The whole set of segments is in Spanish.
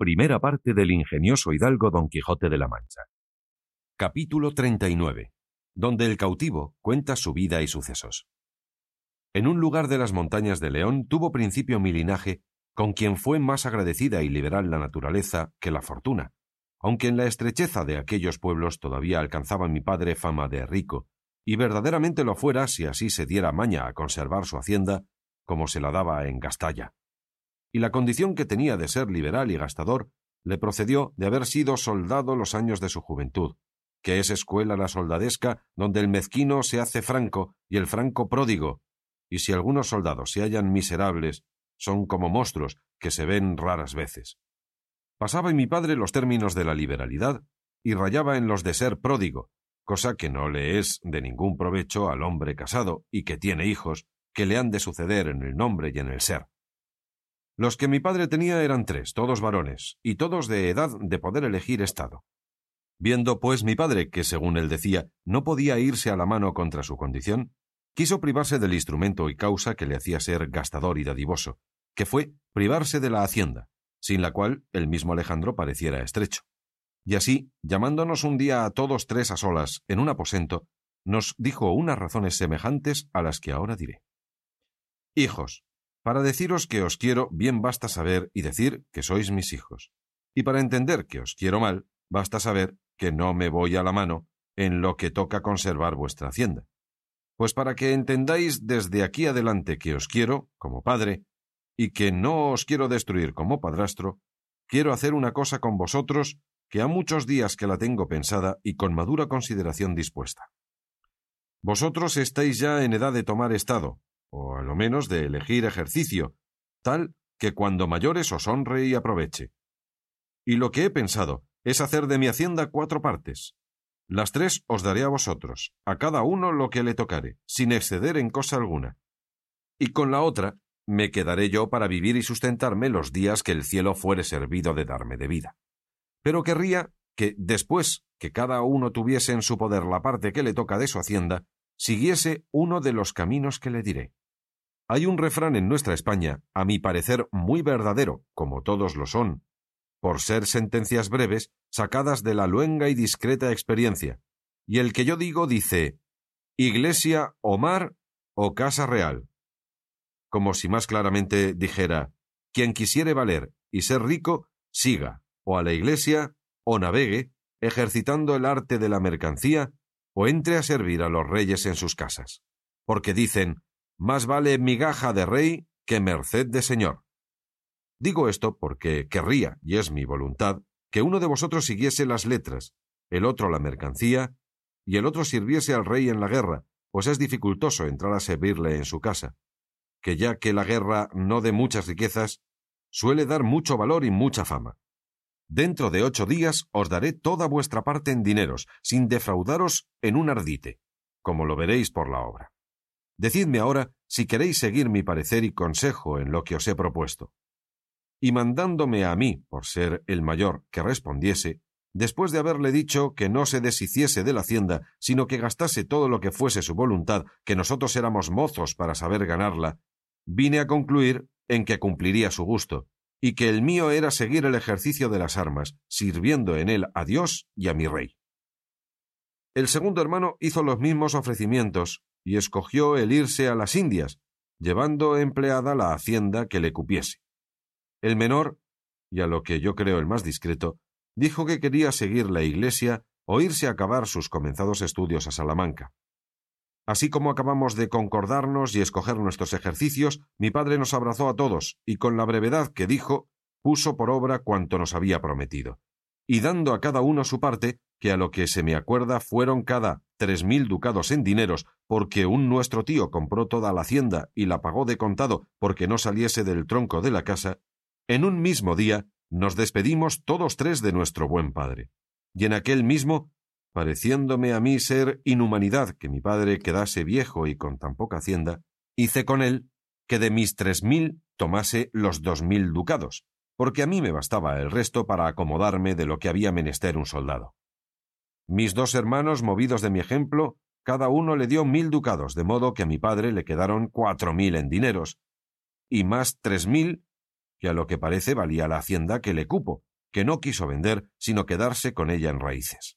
Primera parte del ingenioso hidalgo Don Quijote de la Mancha. Capítulo 39. Donde el cautivo cuenta su vida y sucesos. En un lugar de las montañas de León tuvo principio mi linaje, con quien fue más agradecida y liberal la naturaleza que la fortuna, aunque en la estrecheza de aquellos pueblos todavía alcanzaba mi padre fama de rico, y verdaderamente lo fuera si así se diera maña a conservar su hacienda como se la daba en Gastalla y la condición que tenía de ser liberal y gastador le procedió de haber sido soldado los años de su juventud, que es escuela la soldadesca donde el mezquino se hace franco y el franco pródigo, y si algunos soldados se hallan miserables, son como monstruos que se ven raras veces. Pasaba en mi padre los términos de la liberalidad y rayaba en los de ser pródigo, cosa que no le es de ningún provecho al hombre casado y que tiene hijos que le han de suceder en el nombre y en el ser. Los que mi padre tenía eran tres, todos varones, y todos de edad de poder elegir estado. Viendo, pues, mi padre que, según él decía, no podía irse a la mano contra su condición, quiso privarse del instrumento y causa que le hacía ser gastador y dadivoso, que fue privarse de la hacienda, sin la cual el mismo Alejandro pareciera estrecho. Y así, llamándonos un día a todos tres a solas en un aposento, nos dijo unas razones semejantes a las que ahora diré. Hijos, para deciros que os quiero, bien basta saber y decir que sois mis hijos. Y para entender que os quiero mal, basta saber que no me voy a la mano en lo que toca conservar vuestra hacienda. Pues para que entendáis desde aquí adelante que os quiero, como padre, y que no os quiero destruir como padrastro, quiero hacer una cosa con vosotros que ha muchos días que la tengo pensada y con madura consideración dispuesta. Vosotros estáis ya en edad de tomar estado, o a lo menos de elegir ejercicio, tal que cuando mayores os honre y aproveche. Y lo que he pensado es hacer de mi hacienda cuatro partes. Las tres os daré a vosotros, a cada uno lo que le tocare, sin exceder en cosa alguna. Y con la otra me quedaré yo para vivir y sustentarme los días que el cielo fuere servido de darme de vida. Pero querría que, después que cada uno tuviese en su poder la parte que le toca de su hacienda, siguiese uno de los caminos que le diré. Hay un refrán en nuestra España, a mi parecer muy verdadero, como todos lo son, por ser sentencias breves sacadas de la luenga y discreta experiencia, y el que yo digo dice Iglesia o mar o casa real, como si más claramente dijera quien quisiere valer y ser rico, siga o a la iglesia o navegue, ejercitando el arte de la mercancía, o entre a servir a los reyes en sus casas, porque dicen más vale migaja de rey que merced de señor. Digo esto porque querría, y es mi voluntad, que uno de vosotros siguiese las letras, el otro la mercancía, y el otro sirviese al rey en la guerra, pues es dificultoso entrar a servirle en su casa, que ya que la guerra no de muchas riquezas, suele dar mucho valor y mucha fama. Dentro de ocho días os daré toda vuestra parte en dineros, sin defraudaros en un ardite, como lo veréis por la obra. Decidme ahora si queréis seguir mi parecer y consejo en lo que os he propuesto. Y mandándome a mí, por ser el mayor, que respondiese, después de haberle dicho que no se deshiciese de la hacienda, sino que gastase todo lo que fuese su voluntad, que nosotros éramos mozos para saber ganarla, vine a concluir en que cumpliría su gusto, y que el mío era seguir el ejercicio de las armas, sirviendo en él a Dios y a mi rey. El segundo hermano hizo los mismos ofrecimientos, y escogió el irse a las Indias, llevando empleada la hacienda que le cupiese. El menor, y a lo que yo creo el más discreto, dijo que quería seguir la Iglesia o irse a acabar sus comenzados estudios a Salamanca. Así como acabamos de concordarnos y escoger nuestros ejercicios, mi padre nos abrazó a todos y con la brevedad que dijo, puso por obra cuanto nos había prometido y dando a cada uno su parte, que a lo que se me acuerda fueron cada tres mil ducados en dineros, porque un nuestro tío compró toda la hacienda y la pagó de contado porque no saliese del tronco de la casa, en un mismo día nos despedimos todos tres de nuestro buen padre. Y en aquel mismo, pareciéndome a mí ser inhumanidad que mi padre quedase viejo y con tan poca hacienda, hice con él que de mis tres mil tomase los dos mil ducados, porque a mí me bastaba el resto para acomodarme de lo que había menester un soldado. Mis dos hermanos, movidos de mi ejemplo, cada uno le dio mil ducados, de modo que a mi padre le quedaron cuatro mil en dineros, y más tres mil, que a lo que parece valía la hacienda que le cupo, que no quiso vender, sino quedarse con ella en raíces.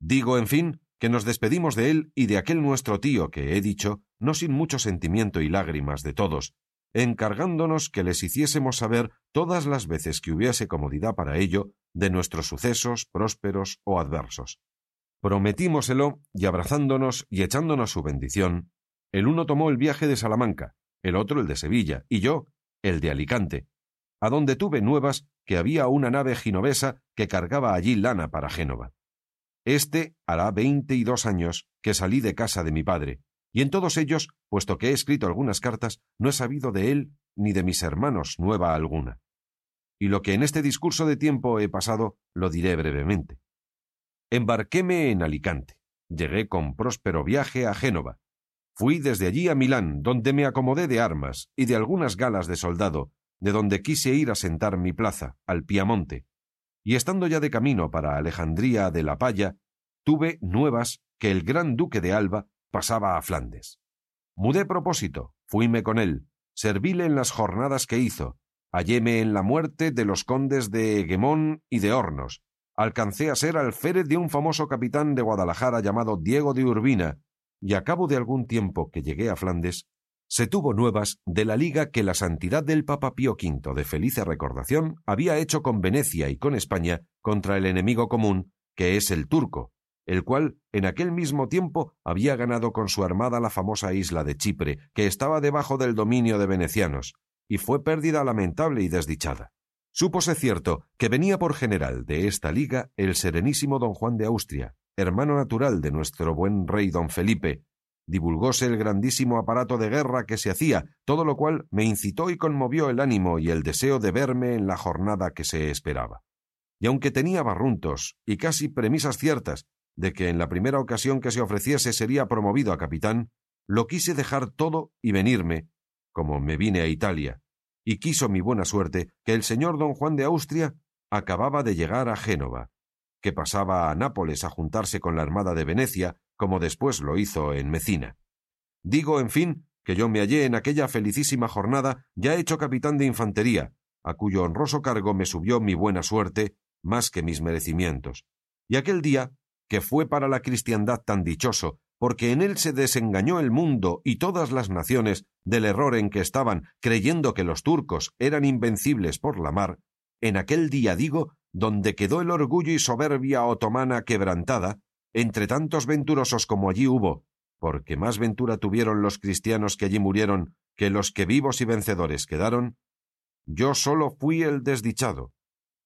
Digo, en fin, que nos despedimos de él y de aquel nuestro tío que he dicho, no sin mucho sentimiento y lágrimas de todos, encargándonos que les hiciésemos saber todas las veces que hubiese comodidad para ello de nuestros sucesos prósperos o adversos. Prometímoselo y abrazándonos y echándonos su bendición, el uno tomó el viaje de Salamanca, el otro el de Sevilla, y yo el de Alicante, a donde tuve nuevas que había una nave ginovesa que cargaba allí lana para Génova. Este hará veinte y dos años que salí de casa de mi padre, y en todos ellos, puesto que he escrito algunas cartas, no he sabido de él ni de mis hermanos nueva alguna. Y lo que en este discurso de tiempo he pasado lo diré brevemente. Embarquéme en Alicante. Llegué con próspero viaje a Génova. Fui desde allí a Milán, donde me acomodé de armas y de algunas galas de soldado, de donde quise ir a sentar mi plaza, al Piamonte. Y estando ya de camino para Alejandría de la Palla, tuve nuevas que el gran duque de Alba pasaba a Flandes. Mudé propósito, fuime con él, servíle en las jornadas que hizo, halléme en la muerte de los condes de Eguemón y de Hornos, alcancé a ser alférez de un famoso capitán de Guadalajara llamado Diego de Urbina, y a cabo de algún tiempo que llegué a Flandes, se tuvo nuevas de la liga que la santidad del Papa Pío V de felice recordación había hecho con Venecia y con España contra el enemigo común, que es el turco, el cual en aquel mismo tiempo había ganado con su armada la famosa isla de Chipre, que estaba debajo del dominio de venecianos, y fue pérdida lamentable y desdichada. Súpose cierto que venía por general de esta liga el serenísimo don Juan de Austria, hermano natural de nuestro buen rey don Felipe, divulgóse el grandísimo aparato de guerra que se hacía, todo lo cual me incitó y conmovió el ánimo y el deseo de verme en la jornada que se esperaba. Y aunque tenía barruntos y casi premisas ciertas de que en la primera ocasión que se ofreciese sería promovido a capitán, lo quise dejar todo y venirme, como me vine a Italia, y quiso mi buena suerte que el señor don Juan de Austria acababa de llegar a Génova, que pasaba a Nápoles a juntarse con la Armada de Venecia, como después lo hizo en Mecina. Digo, en fin, que yo me hallé en aquella felicísima jornada ya hecho capitán de infantería, a cuyo honroso cargo me subió mi buena suerte más que mis merecimientos. Y aquel día que fue para la cristiandad tan dichoso, porque en él se desengañó el mundo y todas las naciones del error en que estaban, creyendo que los turcos eran invencibles por la mar, en aquel día digo, donde quedó el orgullo y soberbia otomana quebrantada, entre tantos venturosos como allí hubo, porque más ventura tuvieron los cristianos que allí murieron que los que vivos y vencedores quedaron, yo solo fui el desdichado,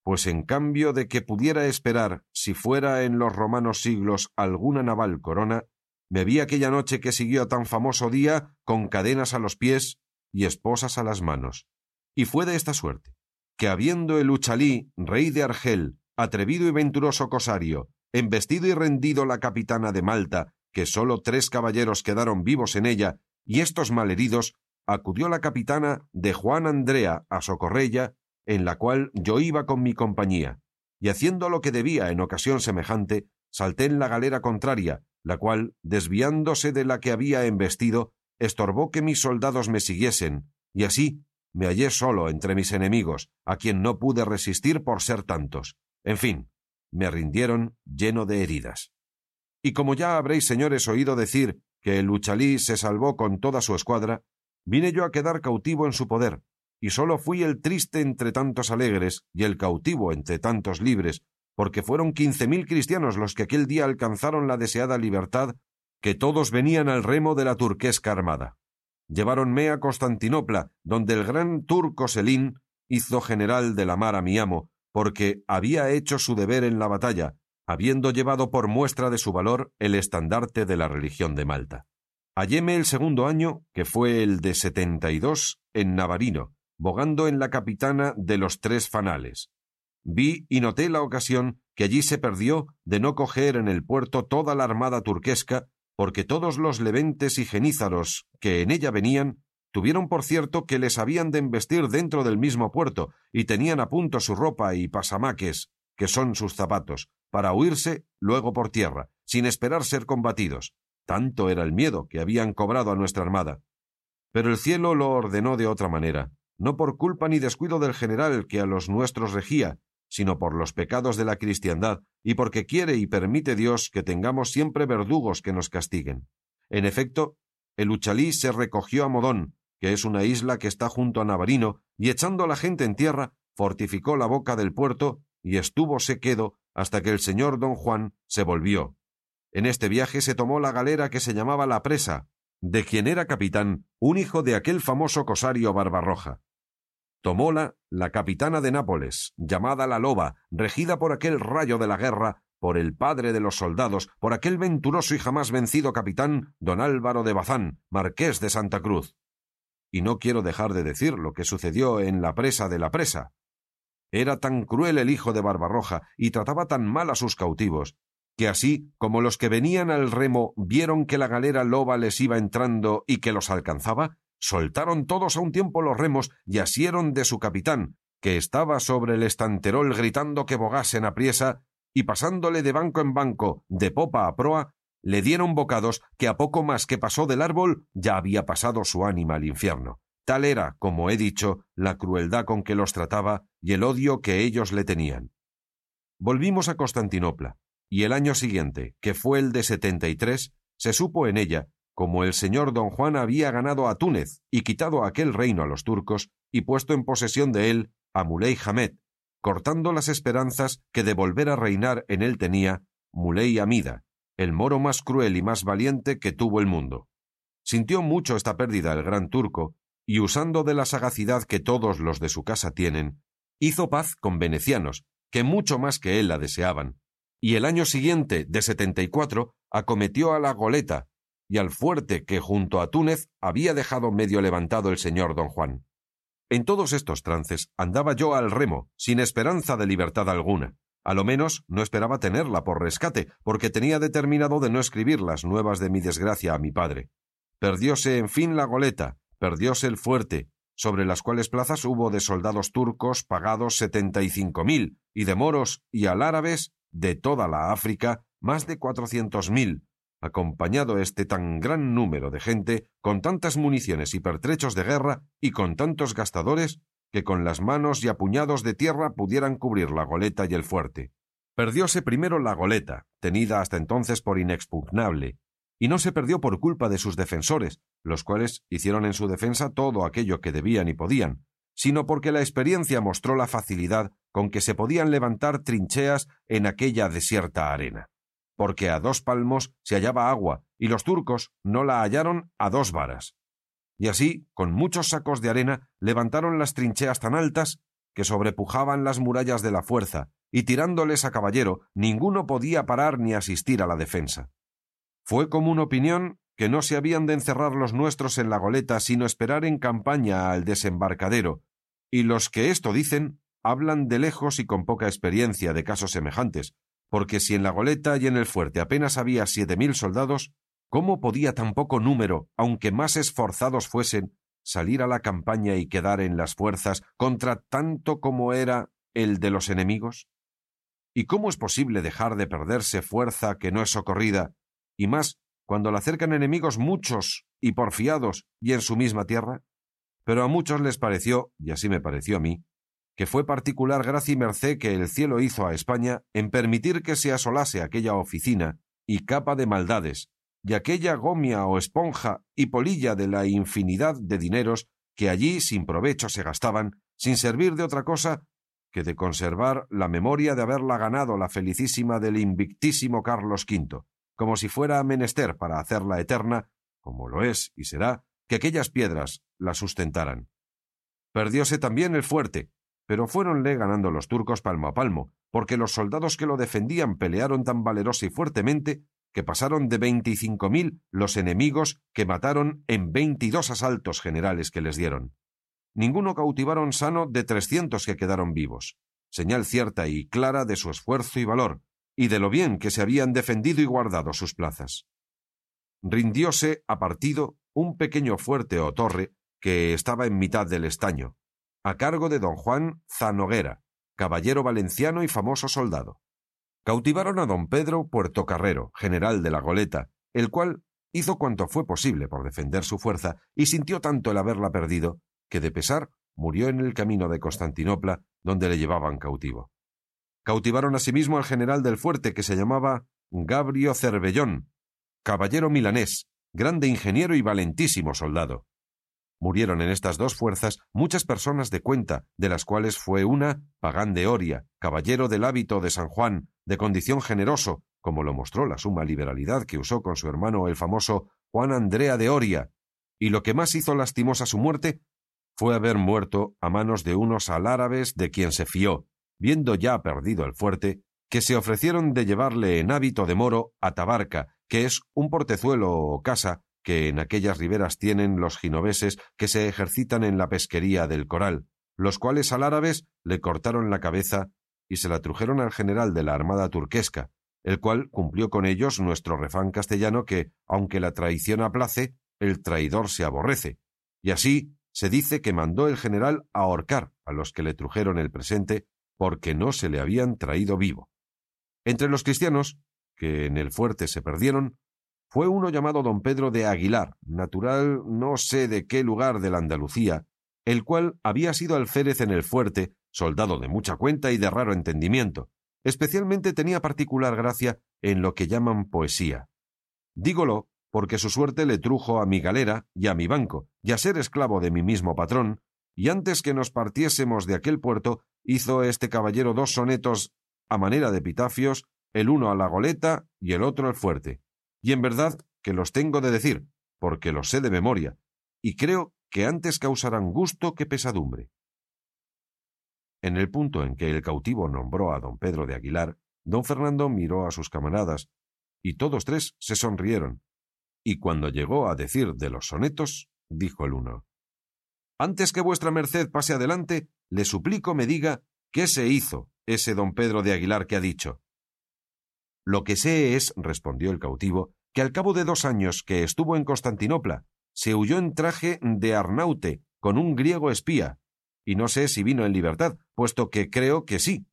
pues en cambio de que pudiera esperar, si fuera en los romanos siglos alguna naval corona, vi aquella noche que siguió tan famoso día con cadenas a los pies y esposas a las manos. Y fue de esta suerte, que habiendo el Uchalí, rey de Argel, atrevido y venturoso cosario, embestido y rendido la capitana de Malta, que sólo tres caballeros quedaron vivos en ella, y estos malheridos, acudió la capitana de Juan Andrea a socorrella en la cual yo iba con mi compañía, y haciendo lo que debía en ocasión semejante, salté en la galera contraria, la cual, desviándose de la que había embestido, estorbó que mis soldados me siguiesen, y así me hallé solo entre mis enemigos, a quien no pude resistir por ser tantos. En fin, me rindieron lleno de heridas. Y como ya habréis, señores, oído decir que el Uchalí se salvó con toda su escuadra, vine yo a quedar cautivo en su poder, y sólo fui el triste entre tantos alegres y el cautivo entre tantos libres, porque fueron quince mil cristianos los que aquel día alcanzaron la deseada libertad, que todos venían al remo de la turquesca armada. Lleváronme a Constantinopla, donde el gran turco Selín hizo general de la mar a mi amo, porque había hecho su deber en la batalla, habiendo llevado por muestra de su valor el estandarte de la religión de Malta. Halléme el segundo año, que fue el de setenta y dos, en Navarino, bogando en la capitana de los tres fanales. Vi y noté la ocasión que allí se perdió de no coger en el puerto toda la armada turquesca, porque todos los leventes y genízaros que en ella venían tuvieron por cierto que les habían de embestir dentro del mismo puerto y tenían a punto su ropa y pasamaques, que son sus zapatos, para huirse luego por tierra, sin esperar ser combatidos. Tanto era el miedo que habían cobrado a nuestra armada. Pero el cielo lo ordenó de otra manera, no por culpa ni descuido del general que a los nuestros regía, sino por los pecados de la cristiandad y porque quiere y permite Dios que tengamos siempre verdugos que nos castiguen. En efecto, el Uchalí se recogió a Modón, que es una isla que está junto a Navarino, y echando a la gente en tierra, fortificó la boca del puerto y estuvo quedo hasta que el señor don Juan se volvió. En este viaje se tomó la galera que se llamaba La Presa, de quien era capitán un hijo de aquel famoso cosario Barbarroja. Tomóla la capitana de Nápoles, llamada la Loba, regida por aquel rayo de la guerra, por el padre de los soldados, por aquel venturoso y jamás vencido capitán, don Álvaro de Bazán, marqués de Santa Cruz. Y no quiero dejar de decir lo que sucedió en la presa de la presa. Era tan cruel el hijo de Barbarroja y trataba tan mal a sus cautivos, que así como los que venían al remo vieron que la galera loba les iba entrando y que los alcanzaba, soltaron todos a un tiempo los remos y asieron de su capitán, que estaba sobre el estanterol gritando que bogasen apriesa, y pasándole de banco en banco, de popa a proa, le dieron bocados que a poco más que pasó del árbol ya había pasado su ánima al infierno. Tal era, como he dicho, la crueldad con que los trataba y el odio que ellos le tenían. Volvimos a Constantinopla, y el año siguiente, que fue el de setenta y tres, se supo en ella como el señor don Juan había ganado a Túnez y quitado aquel reino a los turcos y puesto en posesión de él a Muley Hamed, cortando las esperanzas que de volver a reinar en él tenía Muley Amida, el moro más cruel y más valiente que tuvo el mundo. Sintió mucho esta pérdida el gran turco, y usando de la sagacidad que todos los de su casa tienen, hizo paz con venecianos, que mucho más que él la deseaban, y el año siguiente, de setenta y cuatro, acometió a la goleta, y al fuerte que junto a Túnez había dejado medio levantado el señor don Juan. En todos estos trances andaba yo al remo, sin esperanza de libertad alguna. A lo menos no esperaba tenerla por rescate, porque tenía determinado de no escribir las nuevas de mi desgracia a mi padre. Perdióse en fin la goleta, perdióse el fuerte, sobre las cuales plazas hubo de soldados turcos pagados setenta y cinco mil, y de moros y alárabes de toda la África más de cuatrocientos mil, acompañado este tan gran número de gente, con tantas municiones y pertrechos de guerra y con tantos gastadores, que con las manos y apuñados de tierra pudieran cubrir la goleta y el fuerte. Perdióse primero la goleta, tenida hasta entonces por inexpugnable, y no se perdió por culpa de sus defensores, los cuales hicieron en su defensa todo aquello que debían y podían, sino porque la experiencia mostró la facilidad con que se podían levantar trincheas en aquella desierta arena porque a dos palmos se hallaba agua, y los turcos no la hallaron a dos varas. Y así, con muchos sacos de arena, levantaron las trincheas tan altas que sobrepujaban las murallas de la fuerza, y tirándoles a caballero, ninguno podía parar ni asistir a la defensa. Fue común opinión que no se habían de encerrar los nuestros en la goleta, sino esperar en campaña al desembarcadero, y los que esto dicen hablan de lejos y con poca experiencia de casos semejantes, porque si en la goleta y en el fuerte apenas había siete mil soldados, ¿cómo podía tan poco número, aunque más esforzados fuesen, salir a la campaña y quedar en las fuerzas contra tanto como era el de los enemigos? ¿Y cómo es posible dejar de perderse fuerza que no es socorrida, y más cuando la acercan enemigos muchos y porfiados y en su misma tierra? Pero a muchos les pareció, y así me pareció a mí, que fue particular gracia y merced que el cielo hizo a España en permitir que se asolase aquella oficina y capa de maldades, y aquella gomia o esponja y polilla de la infinidad de dineros que allí sin provecho se gastaban, sin servir de otra cosa que de conservar la memoria de haberla ganado la felicísima del invictísimo Carlos V, como si fuera menester para hacerla eterna, como lo es y será, que aquellas piedras la sustentaran. Perdióse también el fuerte, pero fuéronle ganando los turcos palmo a palmo, porque los soldados que lo defendían pelearon tan valerosa y fuertemente que pasaron de veinticinco mil los enemigos que mataron en veintidós asaltos generales que les dieron. Ninguno cautivaron sano de trescientos que quedaron vivos, señal cierta y clara de su esfuerzo y valor, y de lo bien que se habían defendido y guardado sus plazas. Rindióse a partido un pequeño fuerte o torre que estaba en mitad del estaño, a cargo de don Juan Zanoguera, caballero valenciano y famoso soldado. Cautivaron a don Pedro Puertocarrero, general de la goleta, el cual hizo cuanto fue posible por defender su fuerza y sintió tanto el haberla perdido que de pesar murió en el camino de Constantinopla, donde le llevaban cautivo. cautivaron asimismo al general del fuerte que se llamaba Gabrio Cervellón, caballero milanés, grande ingeniero y valentísimo soldado. Murieron en estas dos fuerzas muchas personas de cuenta, de las cuales fue una Pagán de Oria, caballero del hábito de San Juan, de condición generoso, como lo mostró la suma liberalidad que usó con su hermano el famoso Juan Andrea de Oria, y lo que más hizo lastimosa su muerte fue haber muerto a manos de unos alárabes de quien se fió, viendo ya perdido el fuerte, que se ofrecieron de llevarle en hábito de moro a Tabarca, que es un portezuelo o casa que en aquellas riberas tienen los ginoveses que se ejercitan en la pesquería del coral, los cuales al árabes le cortaron la cabeza y se la trujeron al general de la armada turquesca, el cual cumplió con ellos nuestro refán castellano que, aunque la traición aplace, el traidor se aborrece, y así se dice que mandó el general ahorcar a los que le trujeron el presente porque no se le habían traído vivo. Entre los cristianos, que en el fuerte se perdieron, fue uno llamado don Pedro de Aguilar, natural no sé de qué lugar de la Andalucía, el cual había sido alférez en el fuerte, soldado de mucha cuenta y de raro entendimiento. Especialmente tenía particular gracia en lo que llaman poesía. Dígolo porque su suerte le trujo a mi galera y a mi banco, y a ser esclavo de mi mismo patrón, y antes que nos partiésemos de aquel puerto, hizo este caballero dos sonetos a manera de epitafios, el uno a la goleta y el otro al fuerte y en verdad que los tengo de decir, porque los sé de memoria, y creo que antes causarán gusto que pesadumbre. En el punto en que el cautivo nombró a don Pedro de Aguilar, don Fernando miró a sus camaradas, y todos tres se sonrieron, y cuando llegó a decir de los sonetos, dijo el uno Antes que vuestra merced pase adelante, le suplico me diga qué se hizo ese don Pedro de Aguilar que ha dicho. Lo que sé es, respondió el cautivo, que al cabo de dos años que estuvo en Constantinopla, se huyó en traje de Arnaute con un griego espía, y no sé si vino en libertad, puesto que creo que sí,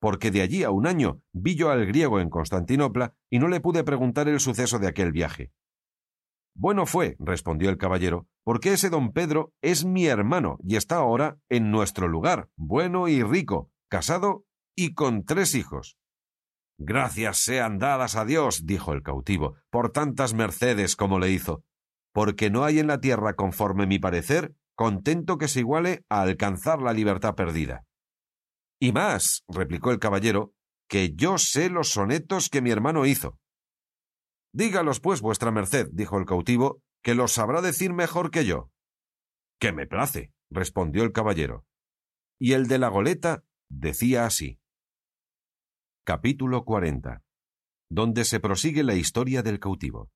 porque de allí a un año vi yo al griego en Constantinopla y no le pude preguntar el suceso de aquel viaje. Bueno fue, respondió el caballero, porque ese don Pedro es mi hermano y está ahora en nuestro lugar, bueno y rico, casado y con tres hijos. Gracias sean dadas a Dios, dijo el cautivo, por tantas mercedes como le hizo, porque no hay en la tierra, conforme mi parecer, contento que se iguale a alcanzar la libertad perdida. Y más, replicó el caballero, que yo sé los sonetos que mi hermano hizo. Dígalos, pues, vuestra merced, dijo el cautivo, que los sabrá decir mejor que yo. Que me place, respondió el caballero. Y el de la goleta decía así. Capítulo 40. Donde se prosigue la historia del cautivo.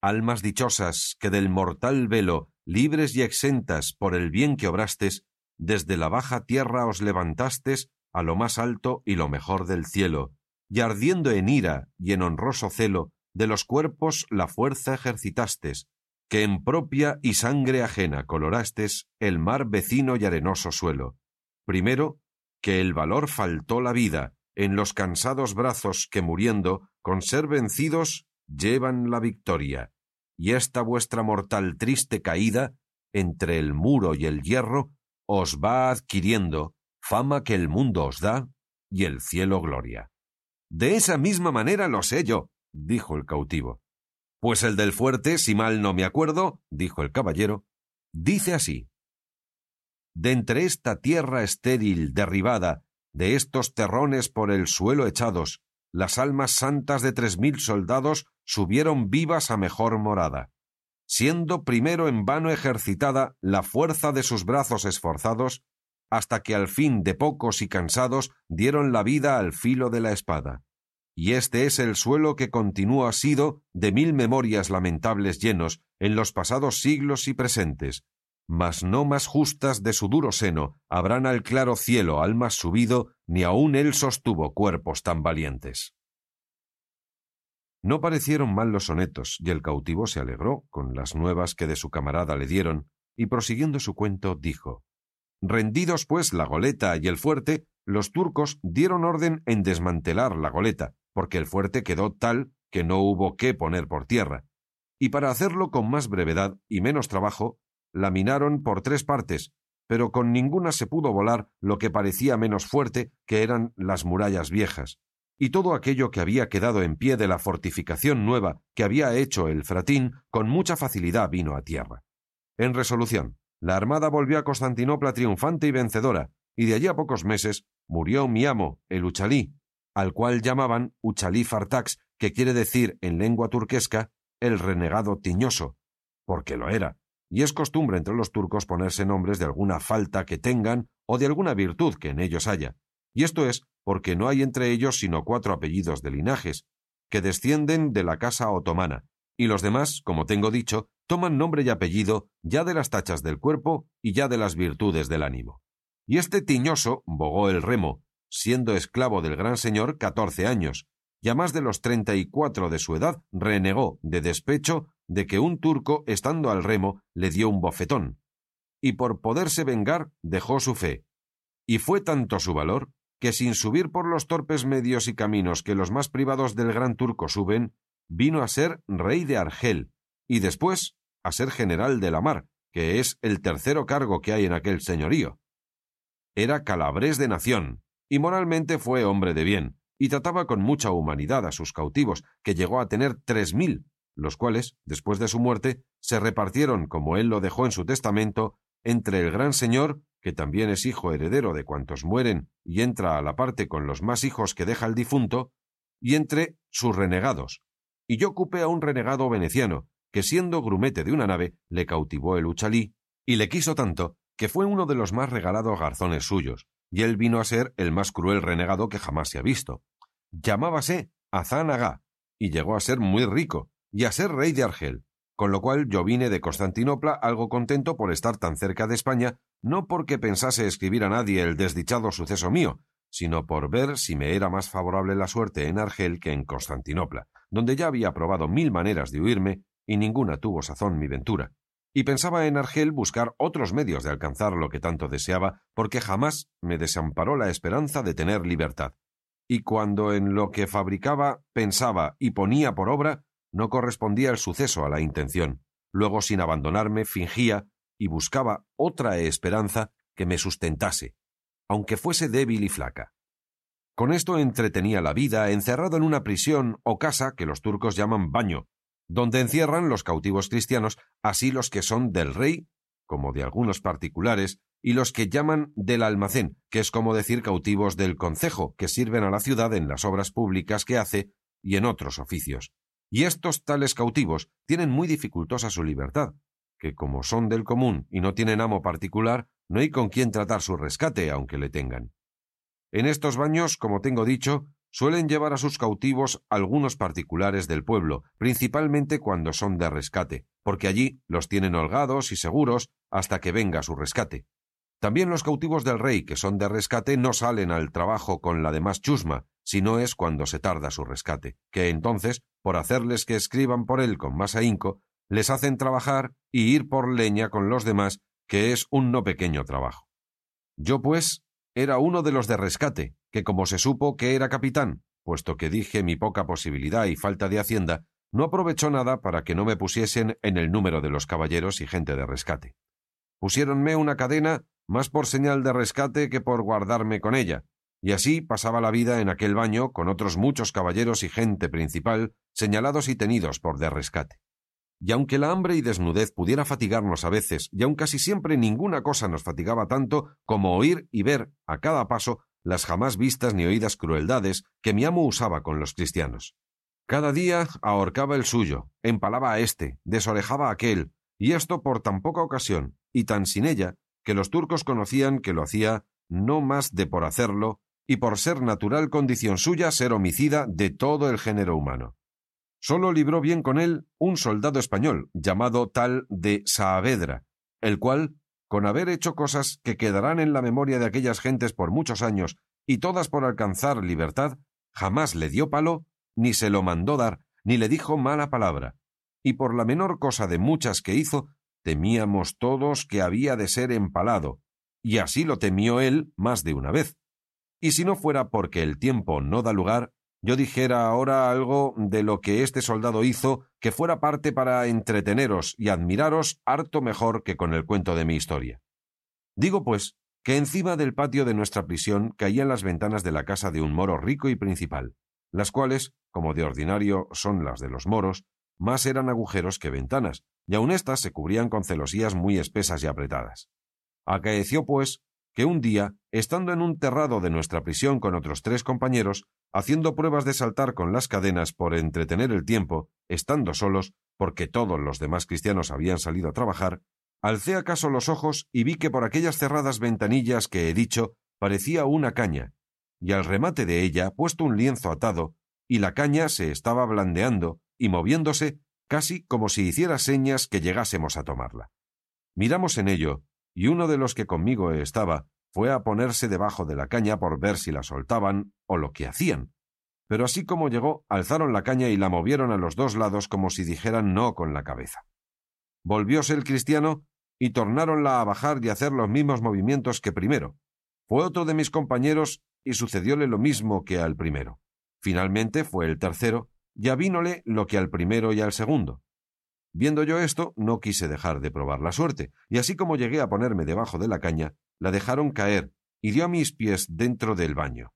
Almas dichosas que del mortal velo, libres y exentas por el bien que obrastes, desde la baja tierra os levantastes a lo más alto y lo mejor del cielo, y ardiendo en ira y en honroso celo, de los cuerpos la fuerza ejercitastes, que en propia y sangre ajena colorastes el mar vecino y arenoso suelo. Primero, que el valor faltó la vida, en los cansados brazos que muriendo, con ser vencidos, llevan la victoria, y esta vuestra mortal triste caída, entre el muro y el hierro, os va adquiriendo fama que el mundo os da y el cielo gloria. De esa misma manera lo sé yo, dijo el cautivo. Pues el del fuerte, si mal no me acuerdo, dijo el caballero, dice así. De entre esta tierra estéril derribada de estos terrones por el suelo echados, las almas santas de tres mil soldados subieron vivas a mejor morada, siendo primero en vano ejercitada la fuerza de sus brazos esforzados, hasta que al fin de pocos y cansados dieron la vida al filo de la espada. Y este es el suelo que continúa sido de mil memorias lamentables llenos en los pasados siglos y presentes, mas no más justas de su duro seno habrán al claro cielo almas subido, ni aun él sostuvo cuerpos tan valientes. No parecieron mal los sonetos, y el cautivo se alegró con las nuevas que de su camarada le dieron, y prosiguiendo su cuento dijo Rendidos, pues, la goleta y el fuerte, los turcos dieron orden en desmantelar la goleta, porque el fuerte quedó tal que no hubo qué poner por tierra, y para hacerlo con más brevedad y menos trabajo, la minaron por tres partes, pero con ninguna se pudo volar lo que parecía menos fuerte, que eran las murallas viejas, y todo aquello que había quedado en pie de la fortificación nueva que había hecho el Fratín con mucha facilidad vino a tierra. En resolución, la armada volvió a Constantinopla triunfante y vencedora, y de allí a pocos meses murió mi amo, el Uchalí, al cual llamaban Uchalí Fartax, que quiere decir en lengua turquesca el renegado tiñoso, porque lo era, y es costumbre entre los turcos ponerse nombres de alguna falta que tengan o de alguna virtud que en ellos haya, y esto es porque no hay entre ellos sino cuatro apellidos de linajes, que descienden de la casa otomana, y los demás, como tengo dicho, toman nombre y apellido ya de las tachas del cuerpo y ya de las virtudes del ánimo. Y este tiñoso bogó el remo, siendo esclavo del gran señor catorce años, y a más de los treinta y cuatro de su edad renegó de despecho de que un turco, estando al remo, le dio un bofetón, y por poderse vengar dejó su fe. Y fue tanto su valor que sin subir por los torpes medios y caminos que los más privados del gran turco suben, vino a ser rey de Argel, y después a ser general de la mar, que es el tercero cargo que hay en aquel señorío. Era calabrés de nación, y moralmente fue hombre de bien, y trataba con mucha humanidad a sus cautivos, que llegó a tener tres mil, los cuales, después de su muerte, se repartieron, como él lo dejó en su testamento, entre el gran señor, que también es hijo heredero de cuantos mueren y entra a la parte con los más hijos que deja el difunto, y entre sus renegados. Y yo ocupé a un renegado veneciano, que siendo grumete de una nave, le cautivó el Uchalí, y le quiso tanto que fue uno de los más regalados garzones suyos, y él vino a ser el más cruel renegado que jamás se ha visto. Llamábase Azán Agá, y llegó a ser muy rico, y a ser rey de Argel, con lo cual yo vine de Constantinopla algo contento por estar tan cerca de España, no porque pensase escribir a nadie el desdichado suceso mío, sino por ver si me era más favorable la suerte en Argel que en Constantinopla, donde ya había probado mil maneras de huirme y ninguna tuvo sazón mi ventura. Y pensaba en Argel buscar otros medios de alcanzar lo que tanto deseaba, porque jamás me desamparó la esperanza de tener libertad. Y cuando en lo que fabricaba, pensaba y ponía por obra, no correspondía el suceso a la intención. Luego, sin abandonarme, fingía y buscaba otra esperanza que me sustentase, aunque fuese débil y flaca. Con esto entretenía la vida encerrado en una prisión o casa que los turcos llaman baño, donde encierran los cautivos cristianos, así los que son del rey, como de algunos particulares, y los que llaman del almacén, que es como decir cautivos del concejo, que sirven a la ciudad en las obras públicas que hace y en otros oficios. Y estos tales cautivos tienen muy dificultosa su libertad, que como son del común y no tienen amo particular, no hay con quien tratar su rescate, aunque le tengan. En estos baños, como tengo dicho, suelen llevar a sus cautivos algunos particulares del pueblo, principalmente cuando son de rescate, porque allí los tienen holgados y seguros hasta que venga su rescate. También los cautivos del rey que son de rescate no salen al trabajo con la demás chusma, si no es cuando se tarda su rescate, que entonces, por hacerles que escriban por él con más ahínco, les hacen trabajar y ir por leña con los demás, que es un no pequeño trabajo. Yo, pues, era uno de los de rescate, que como se supo que era capitán, puesto que dije mi poca posibilidad y falta de hacienda, no aprovechó nada para que no me pusiesen en el número de los caballeros y gente de rescate. Pusiéronme una cadena más por señal de rescate que por guardarme con ella, y así pasaba la vida en aquel baño con otros muchos caballeros y gente principal señalados y tenidos por de rescate. Y aunque la hambre y desnudez pudiera fatigarnos a veces, y aun casi siempre ninguna cosa nos fatigaba tanto como oír y ver a cada paso las jamás vistas ni oídas crueldades que mi amo usaba con los cristianos. Cada día ahorcaba el suyo, empalaba a éste, desorejaba a aquel, y esto por tan poca ocasión, y tan sin ella, que los turcos conocían que lo hacía no más de por hacerlo y por ser natural condición suya ser homicida de todo el género humano. Solo libró bien con él un soldado español, llamado tal de Saavedra, el cual, con haber hecho cosas que quedarán en la memoria de aquellas gentes por muchos años y todas por alcanzar libertad, jamás le dio palo, ni se lo mandó dar, ni le dijo mala palabra, y por la menor cosa de muchas que hizo, temíamos todos que había de ser empalado, y así lo temió él más de una vez. Y si no fuera porque el tiempo no da lugar, yo dijera ahora algo de lo que este soldado hizo que fuera parte para entreteneros y admiraros harto mejor que con el cuento de mi historia. Digo, pues, que encima del patio de nuestra prisión caían las ventanas de la casa de un moro rico y principal, las cuales, como de ordinario son las de los moros, más eran agujeros que ventanas, y aun éstas se cubrían con celosías muy espesas y apretadas. Acaeció, pues, que un día, estando en un terrado de nuestra prisión con otros tres compañeros, haciendo pruebas de saltar con las cadenas por entretener el tiempo, estando solos, porque todos los demás cristianos habían salido a trabajar, alcé acaso los ojos y vi que por aquellas cerradas ventanillas que he dicho parecía una caña, y al remate de ella puesto un lienzo atado, y la caña se estaba blandeando y moviéndose casi como si hiciera señas que llegásemos a tomarla. Miramos en ello, y uno de los que conmigo estaba fue a ponerse debajo de la caña por ver si la soltaban o lo que hacían. Pero así como llegó, alzaron la caña y la movieron a los dos lados como si dijeran no con la cabeza. Volvióse el cristiano y tornáronla a bajar y hacer los mismos movimientos que primero. Fue otro de mis compañeros y sucedióle lo mismo que al primero. Finalmente fue el tercero, y avínole lo que al primero y al segundo. Viendo yo esto, no quise dejar de probar la suerte, y así como llegué a ponerme debajo de la caña, la dejaron caer y dio a mis pies dentro del baño.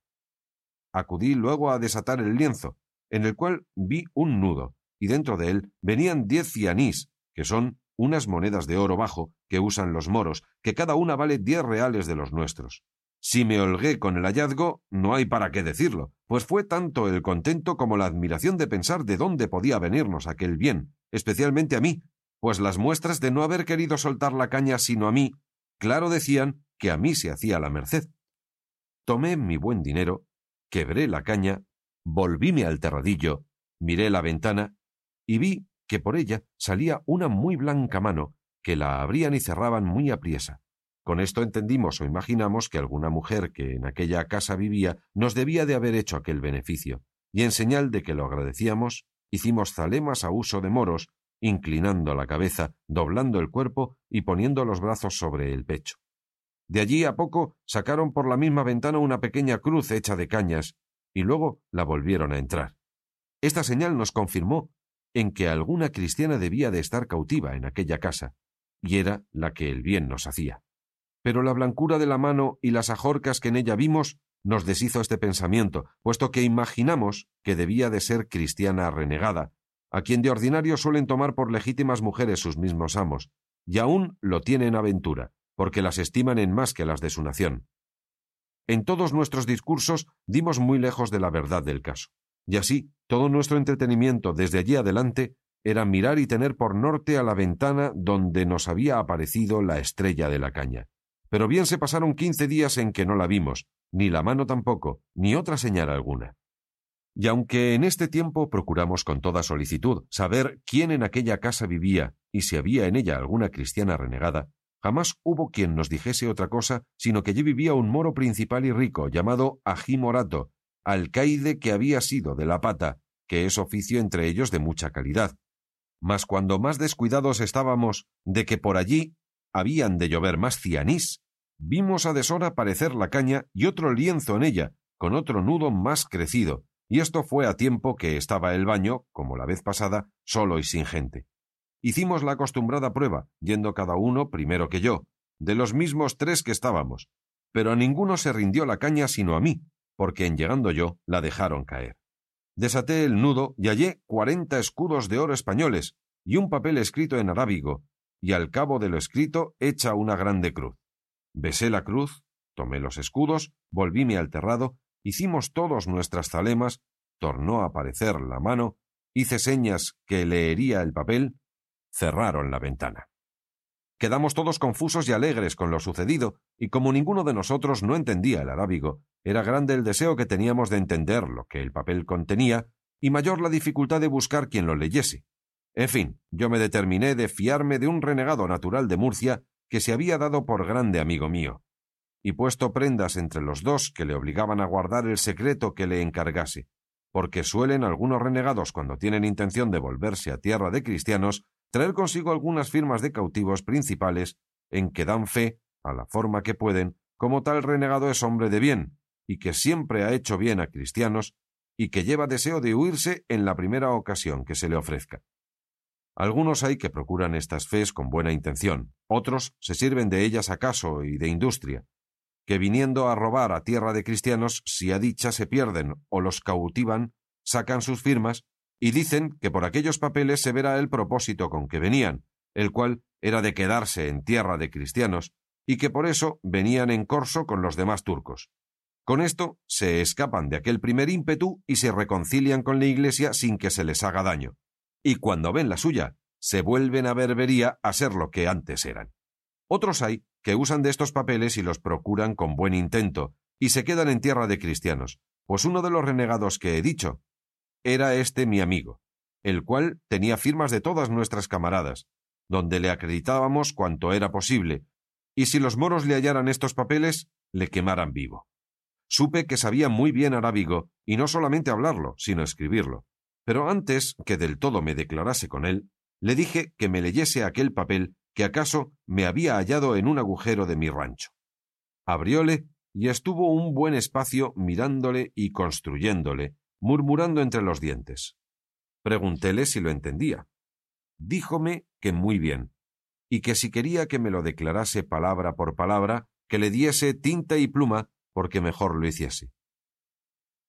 Acudí luego a desatar el lienzo, en el cual vi un nudo, y dentro de él venían diez cianís, que son unas monedas de oro bajo que usan los moros, que cada una vale diez reales de los nuestros. Si me holgué con el hallazgo, no hay para qué decirlo, pues fue tanto el contento como la admiración de pensar de dónde podía venirnos aquel bien, especialmente a mí, pues las muestras de no haber querido soltar la caña sino a mí, claro decían que a mí se hacía la merced. Tomé mi buen dinero, quebré la caña, volvíme al terradillo, miré la ventana y vi que por ella salía una muy blanca mano, que la abrían y cerraban muy apriesa. Con esto entendimos o imaginamos que alguna mujer que en aquella casa vivía nos debía de haber hecho aquel beneficio, y en señal de que lo agradecíamos, hicimos zalemas a uso de moros, inclinando la cabeza, doblando el cuerpo y poniendo los brazos sobre el pecho. De allí a poco sacaron por la misma ventana una pequeña cruz hecha de cañas, y luego la volvieron a entrar. Esta señal nos confirmó en que alguna cristiana debía de estar cautiva en aquella casa, y era la que el bien nos hacía pero la blancura de la mano y las ajorcas que en ella vimos nos deshizo este pensamiento, puesto que imaginamos que debía de ser cristiana renegada, a quien de ordinario suelen tomar por legítimas mujeres sus mismos amos, y aún lo tienen aventura, porque las estiman en más que las de su nación. En todos nuestros discursos dimos muy lejos de la verdad del caso, y así todo nuestro entretenimiento desde allí adelante era mirar y tener por norte a la ventana donde nos había aparecido la estrella de la caña. Pero bien se pasaron quince días en que no la vimos, ni la mano tampoco, ni otra señal alguna. Y aunque en este tiempo procuramos con toda solicitud saber quién en aquella casa vivía y si había en ella alguna cristiana renegada, jamás hubo quien nos dijese otra cosa sino que allí vivía un moro principal y rico llamado Ají Morato, alcaide que había sido de la pata, que es oficio entre ellos de mucha calidad. Mas cuando más descuidados estábamos de que por allí habían de llover más cianís, vimos a deshora parecer la caña y otro lienzo en ella, con otro nudo más crecido, y esto fue a tiempo que estaba el baño, como la vez pasada, solo y sin gente. Hicimos la acostumbrada prueba, yendo cada uno primero que yo, de los mismos tres que estábamos, pero a ninguno se rindió la caña sino a mí, porque en llegando yo la dejaron caer. Desaté el nudo y hallé cuarenta escudos de oro españoles y un papel escrito en arábigo, y al cabo de lo escrito hecha una grande cruz. Besé la cruz, tomé los escudos, volvíme al terrado, hicimos todos nuestras zalemas, tornó a aparecer la mano, hice señas que leería el papel, cerraron la ventana. Quedamos todos confusos y alegres con lo sucedido, y como ninguno de nosotros no entendía el arábigo, era grande el deseo que teníamos de entender lo que el papel contenía, y mayor la dificultad de buscar quien lo leyese. En fin, yo me determiné de fiarme de un renegado natural de Murcia que se había dado por grande amigo mío, y puesto prendas entre los dos que le obligaban a guardar el secreto que le encargase, porque suelen algunos renegados cuando tienen intención de volverse a tierra de cristianos traer consigo algunas firmas de cautivos principales en que dan fe, a la forma que pueden, como tal renegado es hombre de bien, y que siempre ha hecho bien a cristianos, y que lleva deseo de huirse en la primera ocasión que se le ofrezca. Algunos hay que procuran estas fes con buena intención, otros se sirven de ellas acaso y de industria, que viniendo a robar a tierra de cristianos, si a dicha se pierden o los cautivan, sacan sus firmas y dicen que por aquellos papeles se verá el propósito con que venían, el cual era de quedarse en tierra de cristianos, y que por eso venían en corso con los demás turcos. Con esto se escapan de aquel primer ímpetu y se reconcilian con la Iglesia sin que se les haga daño y cuando ven la suya, se vuelven a Berbería a ser lo que antes eran. Otros hay que usan de estos papeles y los procuran con buen intento, y se quedan en tierra de cristianos, pues uno de los renegados que he dicho era este mi amigo, el cual tenía firmas de todas nuestras camaradas, donde le acreditábamos cuanto era posible, y si los moros le hallaran estos papeles, le quemaran vivo. Supe que sabía muy bien arábigo, y no solamente hablarlo, sino escribirlo, pero antes que del todo me declarase con él, le dije que me leyese aquel papel que acaso me había hallado en un agujero de mi rancho. Abrióle y estuvo un buen espacio mirándole y construyéndole, murmurando entre los dientes. Preguntéle si lo entendía. Díjome que muy bien, y que si quería que me lo declarase palabra por palabra, que le diese tinta y pluma, porque mejor lo hiciese.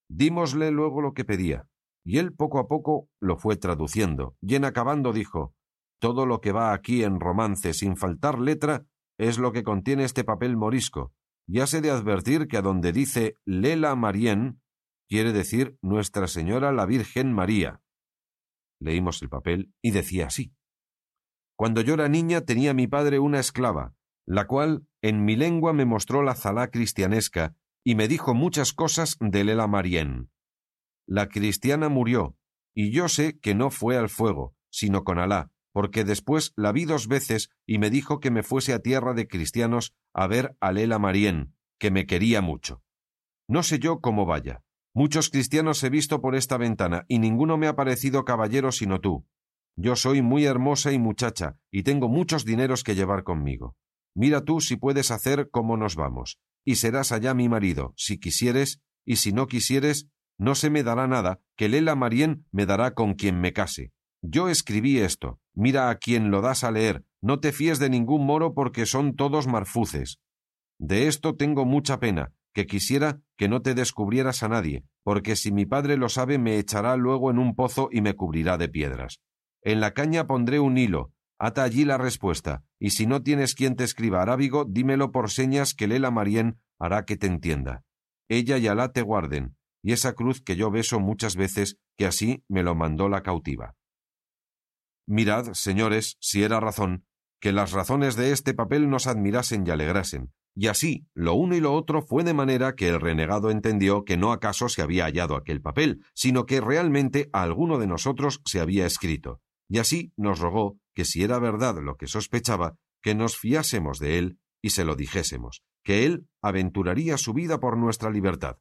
Dímosle luego lo que pedía, y él poco a poco lo fue traduciendo, y en acabando dijo Todo lo que va aquí en romance sin faltar letra es lo que contiene este papel morisco, y hace de advertir que a donde dice Lela Marien quiere decir Nuestra Señora la Virgen María. Leímos el papel y decía así. Cuando yo era niña tenía mi padre una esclava, la cual en mi lengua me mostró la zalá cristianesca y me dijo muchas cosas de Lela Marien. La cristiana murió, y yo sé que no fue al fuego, sino con Alá, porque después la vi dos veces y me dijo que me fuese a tierra de cristianos a ver a Lela Marien, que me quería mucho. No sé yo cómo vaya. Muchos cristianos he visto por esta ventana y ninguno me ha parecido caballero sino tú. Yo soy muy hermosa y muchacha, y tengo muchos dineros que llevar conmigo. Mira tú si puedes hacer cómo nos vamos, y serás allá mi marido, si quisieres, y si no quisieres, no se me dará nada, que Lela Marien me dará con quien me case. Yo escribí esto. Mira a quien lo das a leer. No te fíes de ningún moro porque son todos marfuces. De esto tengo mucha pena, que quisiera que no te descubrieras a nadie, porque si mi padre lo sabe me echará luego en un pozo y me cubrirá de piedras. En la caña pondré un hilo, ata allí la respuesta, y si no tienes quien te escriba arábigo, dímelo por señas que Lela Marien hará que te entienda. Ella y Alá te guarden, y esa cruz que yo beso muchas veces, que así me lo mandó la cautiva. Mirad, señores, si era razón, que las razones de este papel nos admirasen y alegrasen, y así lo uno y lo otro fue de manera que el renegado entendió que no acaso se había hallado aquel papel, sino que realmente a alguno de nosotros se había escrito, y así nos rogó que si era verdad lo que sospechaba, que nos fiásemos de él y se lo dijésemos, que él aventuraría su vida por nuestra libertad,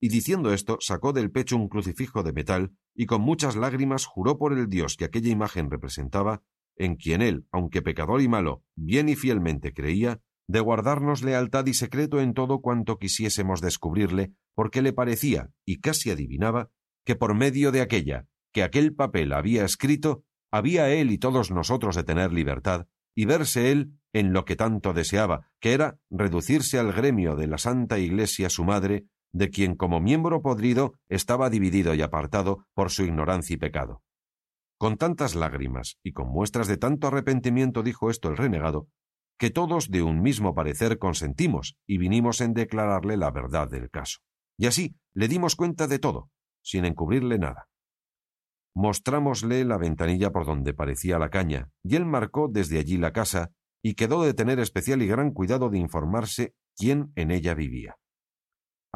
y diciendo esto sacó del pecho un crucifijo de metal y con muchas lágrimas juró por el Dios que aquella imagen representaba, en quien él, aunque pecador y malo, bien y fielmente creía, de guardarnos lealtad y secreto en todo cuanto quisiésemos descubrirle, porque le parecía, y casi adivinaba, que por medio de aquella, que aquel papel había escrito, había él y todos nosotros de tener libertad, y verse él en lo que tanto deseaba, que era reducirse al gremio de la Santa Iglesia su madre, de quien como miembro podrido estaba dividido y apartado por su ignorancia y pecado. Con tantas lágrimas y con muestras de tanto arrepentimiento dijo esto el renegado, que todos de un mismo parecer consentimos y vinimos en declararle la verdad del caso. Y así le dimos cuenta de todo, sin encubrirle nada. Mostrámosle la ventanilla por donde parecía la caña, y él marcó desde allí la casa, y quedó de tener especial y gran cuidado de informarse quién en ella vivía.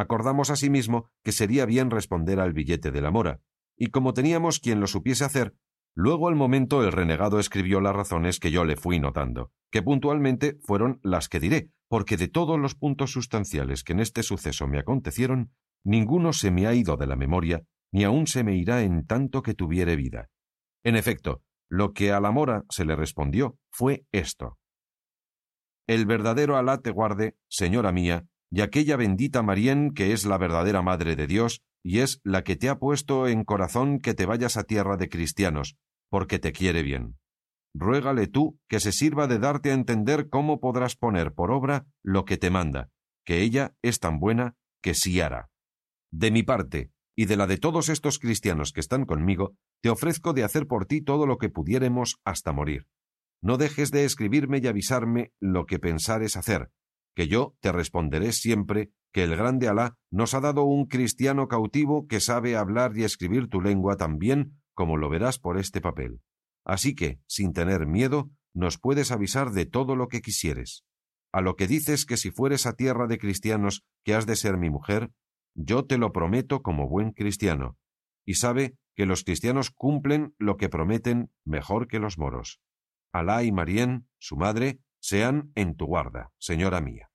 Acordamos asimismo que sería bien responder al billete de la mora, y como teníamos quien lo supiese hacer, luego al momento el renegado escribió las razones que yo le fui notando, que puntualmente fueron las que diré, porque de todos los puntos sustanciales que en este suceso me acontecieron, ninguno se me ha ido de la memoria, ni aun se me irá en tanto que tuviere vida. En efecto, lo que a la mora se le respondió fue esto. El verdadero Alá te guarde, señora mía, y aquella bendita Marien que es la verdadera Madre de Dios, y es la que te ha puesto en corazón que te vayas a tierra de cristianos, porque te quiere bien. Ruégale tú que se sirva de darte a entender cómo podrás poner por obra lo que te manda, que ella es tan buena que sí hará. De mi parte, y de la de todos estos cristianos que están conmigo, te ofrezco de hacer por ti todo lo que pudiéremos hasta morir. No dejes de escribirme y avisarme lo que pensares hacer, que yo te responderé siempre que el grande Alá nos ha dado un cristiano cautivo que sabe hablar y escribir tu lengua tan bien como lo verás por este papel. Así que, sin tener miedo, nos puedes avisar de todo lo que quisieres. A lo que dices que si fueres a tierra de cristianos que has de ser mi mujer, yo te lo prometo como buen cristiano, y sabe que los cristianos cumplen lo que prometen mejor que los moros. Alá y Marien, su madre, sean en tu guarda, señora mía.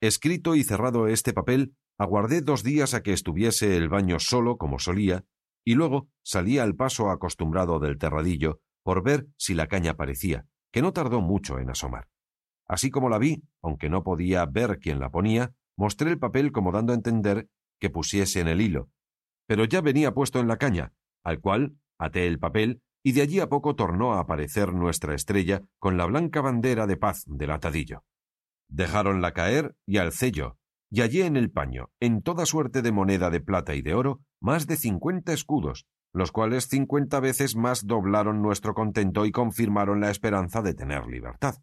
Escrito y cerrado este papel, aguardé dos días a que estuviese el baño solo como solía, y luego salí al paso acostumbrado del terradillo por ver si la caña parecía, que no tardó mucho en asomar. Así como la vi, aunque no podía ver quién la ponía, mostré el papel como dando a entender que pusiese en el hilo, pero ya venía puesto en la caña, al cual até el papel y de allí a poco tornó a aparecer nuestra estrella con la blanca bandera de paz del atadillo. Dejáronla caer y al sello, y allí en el paño, en toda suerte de moneda de plata y de oro, más de cincuenta escudos, los cuales cincuenta veces más doblaron nuestro contento y confirmaron la esperanza de tener libertad.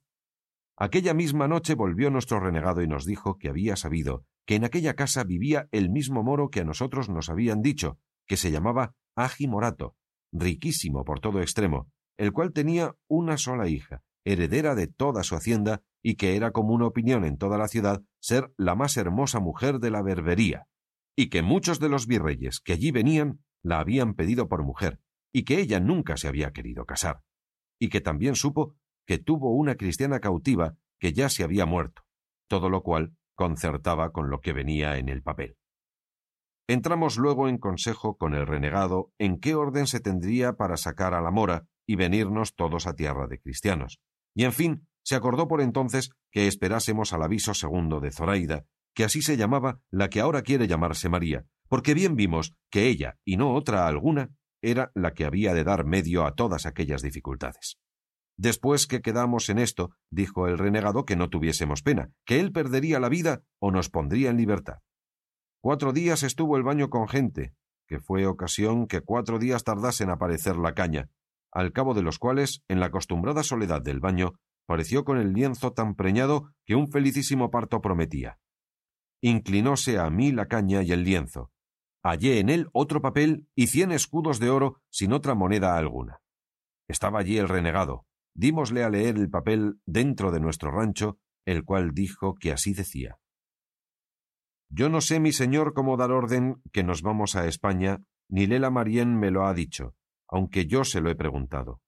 Aquella misma noche volvió nuestro renegado y nos dijo que había sabido que en aquella casa vivía el mismo moro que a nosotros nos habían dicho, que se llamaba Agi Morato, riquísimo por todo extremo, el cual tenía una sola hija, heredera de toda su hacienda, y que era común opinión en toda la ciudad ser la más hermosa mujer de la berbería, y que muchos de los virreyes que allí venían la habían pedido por mujer, y que ella nunca se había querido casar, y que también supo que tuvo una cristiana cautiva que ya se había muerto, todo lo cual concertaba con lo que venía en el papel. Entramos luego en consejo con el renegado en qué orden se tendría para sacar a la mora y venirnos todos a tierra de cristianos. Y en fin, se acordó por entonces que esperásemos al aviso segundo de Zoraida, que así se llamaba la que ahora quiere llamarse María, porque bien vimos que ella, y no otra alguna, era la que había de dar medio a todas aquellas dificultades. Después que quedamos en esto, dijo el renegado que no tuviésemos pena, que él perdería la vida o nos pondría en libertad. Cuatro días estuvo el baño con gente, que fue ocasión que cuatro días tardase en aparecer la caña, al cabo de los cuales, en la acostumbrada soledad del baño, pareció con el lienzo tan preñado que un felicísimo parto prometía. Inclinóse a mí la caña y el lienzo. Hallé en él otro papel y cien escudos de oro sin otra moneda alguna. Estaba allí el renegado. Dímosle a leer el papel dentro de nuestro rancho, el cual dijo que así decía. Yo no sé, mi señor, cómo dar orden que nos vamos a España, ni Lela Marien me lo ha dicho, aunque yo se lo he preguntado.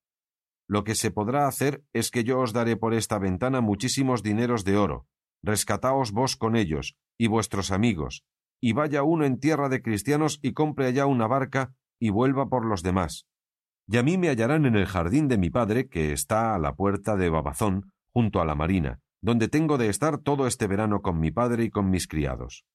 Lo que se podrá hacer es que yo os daré por esta ventana muchísimos dineros de oro, rescataos vos con ellos, y vuestros amigos, y vaya uno en tierra de cristianos y compre allá una barca y vuelva por los demás. Y a mí me hallarán en el jardín de mi padre, que está a la puerta de Babazón, junto a la marina, donde tengo de estar todo este verano con mi padre y con mis criados.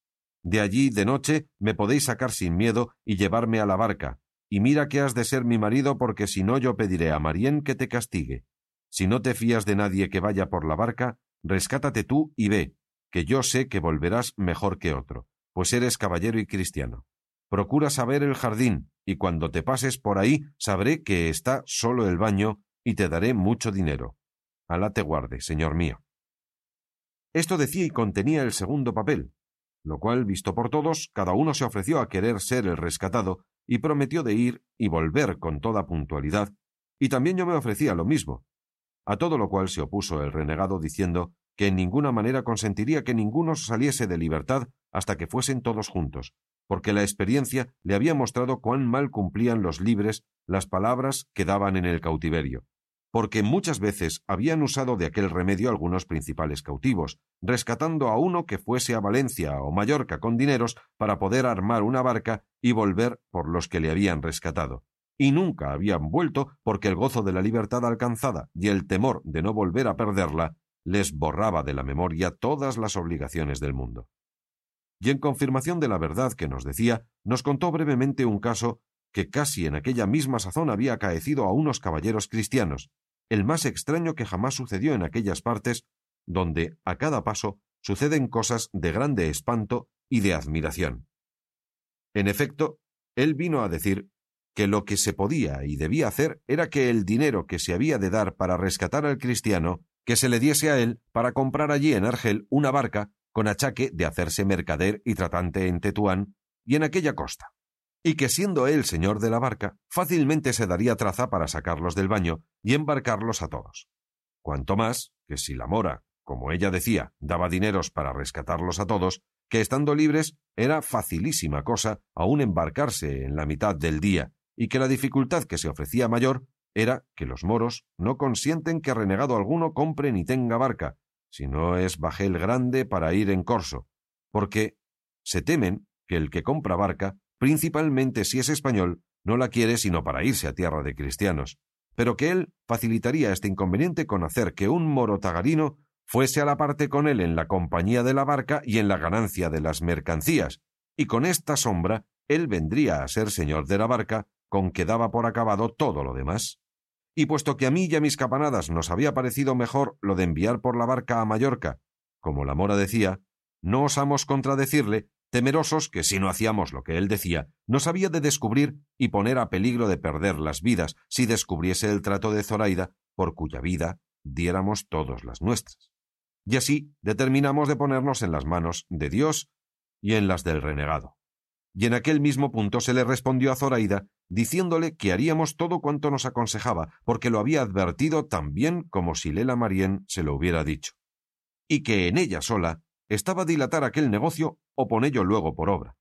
De allí, de noche, me podéis sacar sin miedo y llevarme a la barca, y mira que has de ser mi marido porque si no yo pediré a Marién que te castigue. Si no te fías de nadie que vaya por la barca, rescátate tú y ve, que yo sé que volverás mejor que otro, pues eres caballero y cristiano. Procura saber el jardín, y cuando te pases por ahí sabré que está solo el baño y te daré mucho dinero. Alá te guarde, señor mío. Esto decía y contenía el segundo papel, lo cual, visto por todos, cada uno se ofreció a querer ser el rescatado y prometió de ir y volver con toda puntualidad, y también yo me ofrecía lo mismo. A todo lo cual se opuso el renegado diciendo que en ninguna manera consentiría que ninguno saliese de libertad hasta que fuesen todos juntos, porque la experiencia le había mostrado cuán mal cumplían los libres las palabras que daban en el cautiverio, porque muchas veces habían usado de aquel remedio algunos principales cautivos, rescatando a uno que fuese a Valencia o Mallorca con dineros para poder armar una barca y volver por los que le habían rescatado. Y nunca habían vuelto porque el gozo de la libertad alcanzada y el temor de no volver a perderla les borraba de la memoria todas las obligaciones del mundo. Y en confirmación de la verdad que nos decía, nos contó brevemente un caso que casi en aquella misma sazón había acaecido a unos caballeros cristianos, el más extraño que jamás sucedió en aquellas partes donde, a cada paso, suceden cosas de grande espanto y de admiración. En efecto, él vino a decir que lo que se podía y debía hacer era que el dinero que se había de dar para rescatar al cristiano, que se le diese a él para comprar allí en Argel una barca con achaque de hacerse mercader y tratante en Tetuán y en aquella costa, y que siendo él señor de la barca, fácilmente se daría traza para sacarlos del baño y embarcarlos a todos. Cuanto más que si la mora, como ella decía, daba dineros para rescatarlos a todos, que estando libres era facilísima cosa aún embarcarse en la mitad del día, y que la dificultad que se ofrecía mayor era que los moros no consienten que renegado alguno compre ni tenga barca, si no es bajel grande para ir en corso, porque se temen que el que compra barca, principalmente si es español, no la quiere sino para irse a tierra de cristianos, pero que él facilitaría este inconveniente con hacer que un moro tagarino fuese a la parte con él en la compañía de la barca y en la ganancia de las mercancías, y con esta sombra él vendría a ser señor de la barca, con que daba por acabado todo lo demás. Y puesto que a mí y a mis capanadas nos había parecido mejor lo de enviar por la barca a Mallorca, como la mora decía, no osamos contradecirle, temerosos que si no hacíamos lo que él decía, nos había de descubrir y poner a peligro de perder las vidas si descubriese el trato de Zoraida, por cuya vida diéramos todos las nuestras y así determinamos de ponernos en las manos de Dios y en las del renegado. Y en aquel mismo punto se le respondió a Zoraida, diciéndole que haríamos todo cuanto nos aconsejaba, porque lo había advertido tan bien como si Lela Marien se lo hubiera dicho, y que en ella sola estaba dilatar aquel negocio o ponello luego por obra.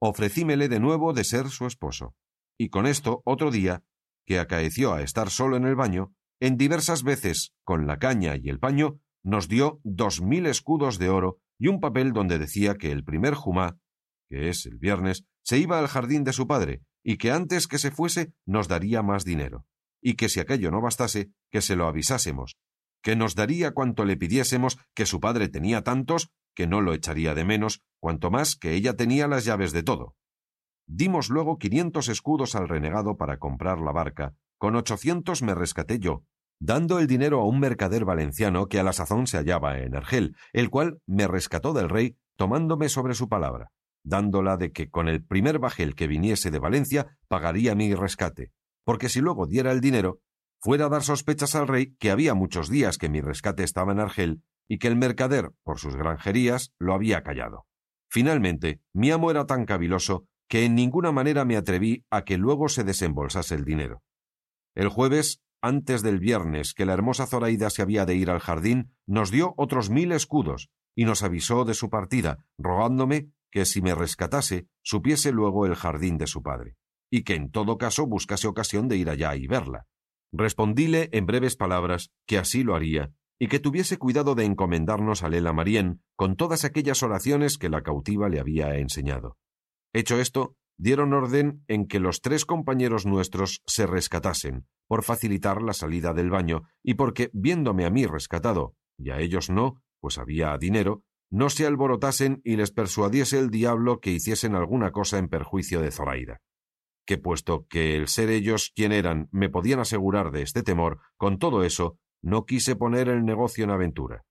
Ofrecímele de nuevo de ser su esposo, y con esto otro día, que acaeció a estar solo en el baño, en diversas veces, con la caña y el paño, nos dio dos mil escudos de oro y un papel donde decía que el primer jumá, que es el viernes, se iba al jardín de su padre, y que antes que se fuese nos daría más dinero, y que si aquello no bastase, que se lo avisásemos, que nos daría cuanto le pidiésemos, que su padre tenía tantos, que no lo echaría de menos, cuanto más que ella tenía las llaves de todo. Dimos luego quinientos escudos al renegado para comprar la barca, con ochocientos me rescaté yo, dando el dinero a un mercader valenciano que a la sazón se hallaba en Argel, el cual me rescató del rey tomándome sobre su palabra, dándola de que con el primer bajel que viniese de Valencia pagaría mi rescate, porque si luego diera el dinero, fuera a dar sospechas al rey que había muchos días que mi rescate estaba en Argel y que el mercader, por sus granjerías, lo había callado. Finalmente, mi amo era tan caviloso que en ninguna manera me atreví a que luego se desembolsase el dinero. El jueves antes del viernes que la hermosa Zoraida se había de ir al jardín, nos dio otros mil escudos y nos avisó de su partida, rogándome que si me rescatase, supiese luego el jardín de su padre, y que en todo caso buscase ocasión de ir allá y verla. Respondíle en breves palabras que así lo haría, y que tuviese cuidado de encomendarnos a Lela Marien con todas aquellas oraciones que la cautiva le había enseñado. Hecho esto, dieron orden en que los tres compañeros nuestros se rescatasen, por facilitar la salida del baño, y porque, viéndome a mí rescatado, y a ellos no, pues había dinero, no se alborotasen y les persuadiese el diablo que hiciesen alguna cosa en perjuicio de Zoraida. Que puesto que el ser ellos quien eran me podían asegurar de este temor, con todo eso, no quise poner el negocio en aventura.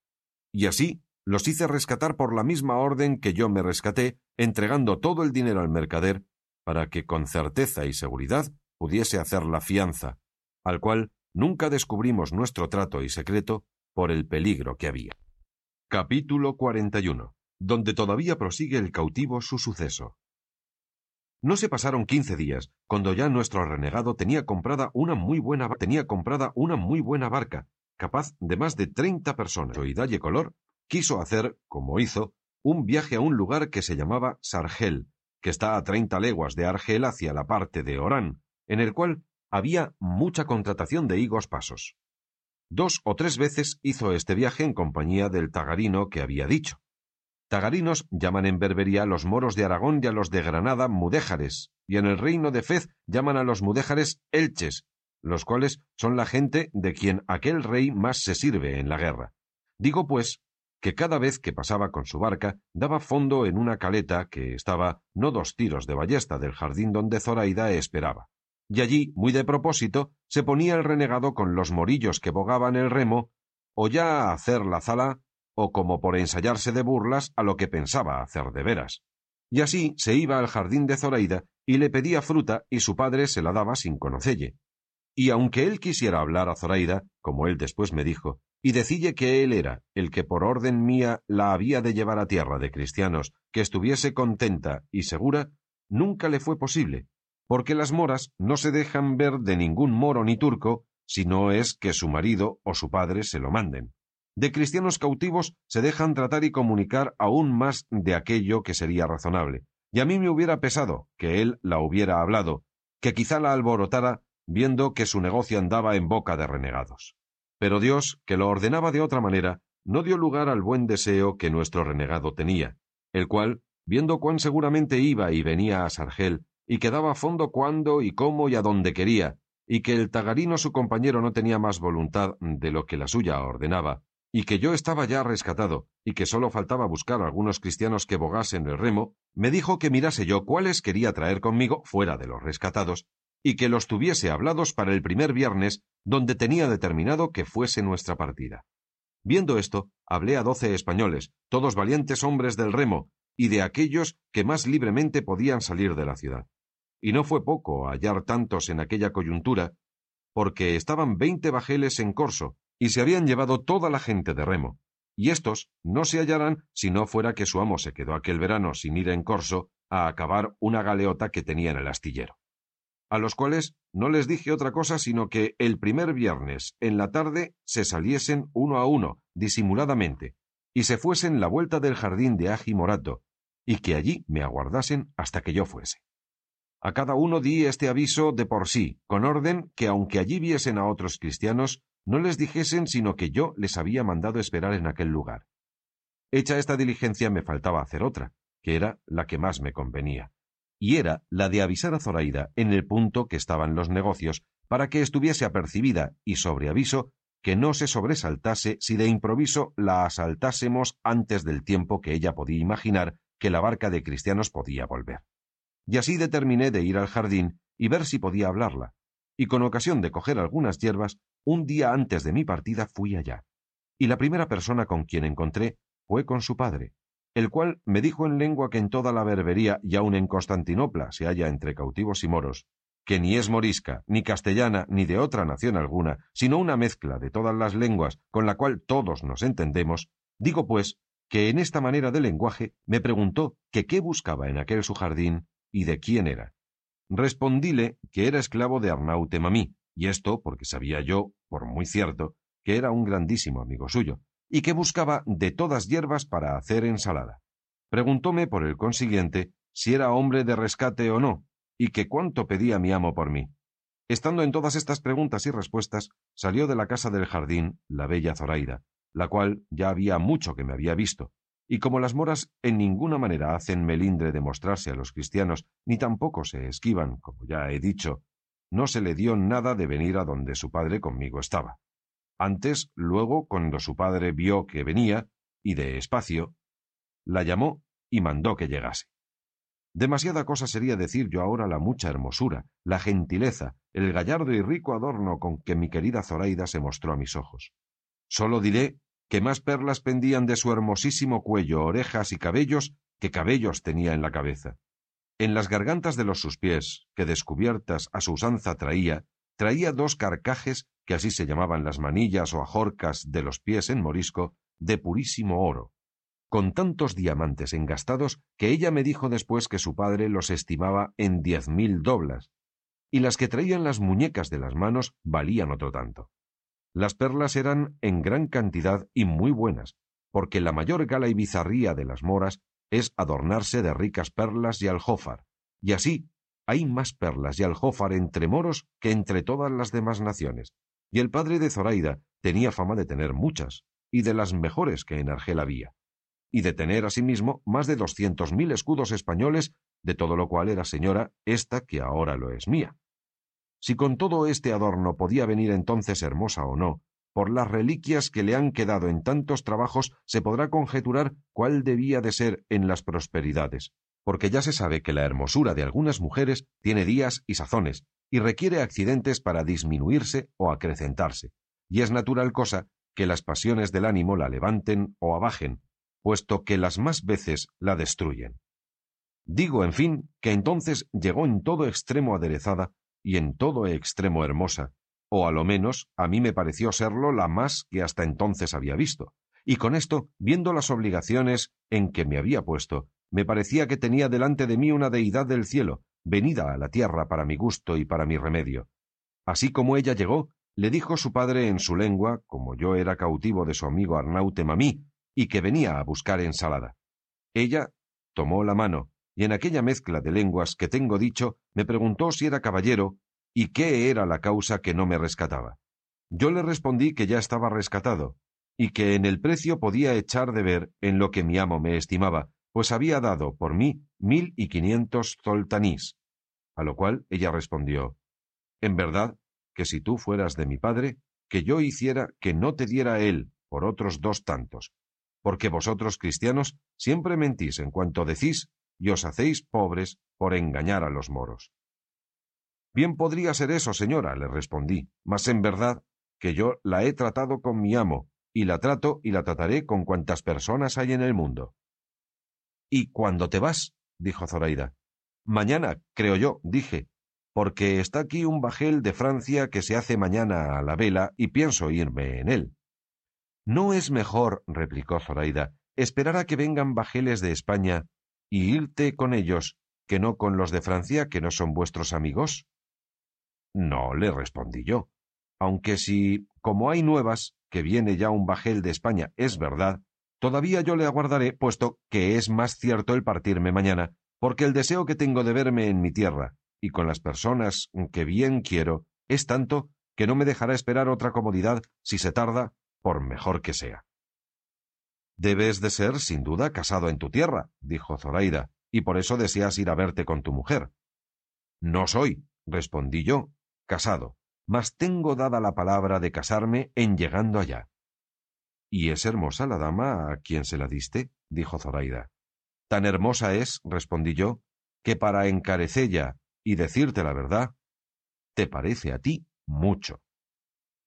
Y así los hice rescatar por la misma orden que yo me rescaté, entregando todo el dinero al mercader para que con certeza y seguridad pudiese hacer la fianza, al cual nunca descubrimos nuestro trato y secreto por el peligro que había. Capítulo 41. Donde todavía prosigue el cautivo su suceso. No se pasaron quince días, cuando ya nuestro renegado tenía comprada una muy buena tenía comprada una muy buena barca, capaz de más de treinta personas. Y Dalle Color quiso hacer, como hizo, un viaje a un lugar que se llamaba Sargel, que está a treinta leguas de Argel hacia la parte de Orán, en el cual había mucha contratación de higos pasos. Dos o tres veces hizo este viaje en compañía del tagarino que había dicho. Tagarinos llaman en Berbería a los moros de Aragón y a los de Granada mudéjares, y en el reino de Fez llaman a los mudéjares elches, los cuales son la gente de quien aquel rey más se sirve en la guerra. Digo, pues, que cada vez que pasaba con su barca daba fondo en una caleta que estaba no dos tiros de ballesta del jardín donde Zoraida esperaba. Y allí, muy de propósito, se ponía el renegado con los morillos que bogaban el remo, o ya a hacer la zala, o como por ensayarse de burlas a lo que pensaba hacer de veras. Y así se iba al jardín de Zoraida y le pedía fruta y su padre se la daba sin conocelle. Y aunque él quisiera hablar a Zoraida, como él después me dijo, y decille que él era el que por orden mía la había de llevar a tierra de cristianos, que estuviese contenta y segura, nunca le fue posible, porque las moras no se dejan ver de ningún moro ni turco, si no es que su marido o su padre se lo manden. De cristianos cautivos se dejan tratar y comunicar aún más de aquello que sería razonable, y a mí me hubiera pesado que él la hubiera hablado, que quizá la alborotara viendo que su negocio andaba en boca de renegados. Pero Dios, que lo ordenaba de otra manera, no dio lugar al buen deseo que nuestro renegado tenía, el cual, viendo cuán seguramente iba y venía a Sargel, y que daba fondo cuando y cómo y a donde quería, y que el tagarino su compañero no tenía más voluntad de lo que la suya ordenaba, y que yo estaba ya rescatado, y que sólo faltaba buscar algunos cristianos que bogasen el remo, me dijo que mirase yo cuáles quería traer conmigo fuera de los rescatados, y que los tuviese hablados para el primer viernes, donde tenía determinado que fuese nuestra partida. Viendo esto, hablé a doce españoles, todos valientes hombres del remo, y de aquellos que más libremente podían salir de la ciudad. Y no fue poco hallar tantos en aquella coyuntura, porque estaban veinte bajeles en corso, y se habían llevado toda la gente de remo, y estos no se hallarán si no fuera que su amo se quedó aquel verano sin ir en corso a acabar una galeota que tenía en el astillero a los cuales no les dije otra cosa sino que el primer viernes en la tarde se saliesen uno a uno, disimuladamente, y se fuesen la vuelta del jardín de Agi Morato, y que allí me aguardasen hasta que yo fuese. A cada uno di este aviso de por sí, con orden que aunque allí viesen a otros cristianos, no les dijesen sino que yo les había mandado esperar en aquel lugar. Hecha esta diligencia me faltaba hacer otra, que era la que más me convenía, y era la de avisar a Zoraida en el punto que estaban los negocios, para que estuviese apercibida y sobre aviso que no se sobresaltase si de improviso la asaltásemos antes del tiempo que ella podía imaginar que la barca de cristianos podía volver. Y así determiné de ir al jardín y ver si podía hablarla, y con ocasión de coger algunas hierbas, un día antes de mi partida fui allá. Y la primera persona con quien encontré fue con su padre, el cual me dijo en lengua que en toda la berbería y aun en Constantinopla se halla entre cautivos y moros, que ni es morisca, ni castellana, ni de otra nación alguna, sino una mezcla de todas las lenguas con la cual todos nos entendemos, digo pues que en esta manera de lenguaje me preguntó que qué buscaba en aquel su jardín y de quién era. Respondíle que era esclavo de Arnaute Mamí, y esto porque sabía yo, por muy cierto, que era un grandísimo amigo suyo, y que buscaba de todas hierbas para hacer ensalada. Preguntóme, por el consiguiente, si era hombre de rescate o no, y que cuánto pedía mi amo por mí. Estando en todas estas preguntas y respuestas, salió de la casa del jardín la bella Zoraida, la cual ya había mucho que me había visto, y como las moras en ninguna manera hacen melindre de mostrarse a los cristianos, ni tampoco se esquivan, como ya he dicho, no se le dio nada de venir a donde su padre conmigo estaba. Antes, luego, cuando su padre vio que venía, y de espacio, la llamó y mandó que llegase. Demasiada cosa sería decir yo ahora la mucha hermosura, la gentileza, el gallardo y rico adorno con que mi querida Zoraida se mostró a mis ojos. Sólo diré que más perlas pendían de su hermosísimo cuello, orejas y cabellos que cabellos tenía en la cabeza. En las gargantas de los sus pies, que descubiertas a su usanza traía, traía dos carcajes, que así se llamaban las manillas o ajorcas de los pies en morisco, de purísimo oro, con tantos diamantes engastados que ella me dijo después que su padre los estimaba en diez mil doblas, y las que traían las muñecas de las manos valían otro tanto. Las perlas eran en gran cantidad y muy buenas, porque la mayor gala y bizarría de las moras es adornarse de ricas perlas y aljófar, y así hay más perlas y aljófar entre moros que entre todas las demás naciones, y el padre de Zoraida tenía fama de tener muchas, y de las mejores que en Argel había, y de tener asimismo más de doscientos mil escudos españoles, de todo lo cual era señora esta que ahora lo es mía. Si con todo este adorno podía venir entonces hermosa o no, por las reliquias que le han quedado en tantos trabajos, se podrá conjeturar cuál debía de ser en las prosperidades, porque ya se sabe que la hermosura de algunas mujeres tiene días y sazones, y requiere accidentes para disminuirse o acrecentarse, y es natural cosa que las pasiones del ánimo la levanten o abajen, puesto que las más veces la destruyen. Digo, en fin, que entonces llegó en todo extremo aderezada y en todo extremo hermosa, o a lo menos a mí me pareció serlo la más que hasta entonces había visto, y con esto, viendo las obligaciones en que me había puesto, me parecía que tenía delante de mí una deidad del cielo, venida a la tierra para mi gusto y para mi remedio. Así como ella llegó, le dijo su padre en su lengua, como yo era cautivo de su amigo Arnaute Mamí, y que venía a buscar ensalada. Ella tomó la mano, y en aquella mezcla de lenguas que tengo dicho, me preguntó si era caballero y qué era la causa que no me rescataba. Yo le respondí que ya estaba rescatado, y que en el precio podía echar de ver en lo que mi amo me estimaba, pues había dado por mí mil y quinientos zoltanís. A lo cual ella respondió En verdad, que si tú fueras de mi padre, que yo hiciera que no te diera él por otros dos tantos, porque vosotros cristianos siempre mentís en cuanto decís y os hacéis pobres por engañar a los moros. Bien podría ser eso, señora, le respondí, mas en verdad que yo la he tratado con mi amo, y la trato y la trataré con cuantas personas hay en el mundo. ¿Y cuándo te vas? dijo Zoraida. Mañana, creo yo, dije, porque está aquí un bajel de Francia que se hace mañana a la vela y pienso irme en él. ¿No es mejor, replicó Zoraida, esperar a que vengan bajeles de España y irte con ellos que no con los de Francia que no son vuestros amigos? No, le respondí yo. Aunque si, como hay nuevas, que viene ya un bajel de España, es verdad, todavía yo le aguardaré, puesto que es más cierto el partirme mañana, porque el deseo que tengo de verme en mi tierra y con las personas que bien quiero es tanto que no me dejará esperar otra comodidad si se tarda, por mejor que sea. Debes de ser, sin duda, casado en tu tierra, dijo Zoraida, y por eso deseas ir a verte con tu mujer. No soy, respondí yo, casado, mas tengo dada la palabra de casarme en llegando allá. ¿Y es hermosa la dama a quien se la diste? dijo Zoraida. Tan hermosa es, respondí yo, que para encarecella y decirte la verdad, te parece a ti mucho.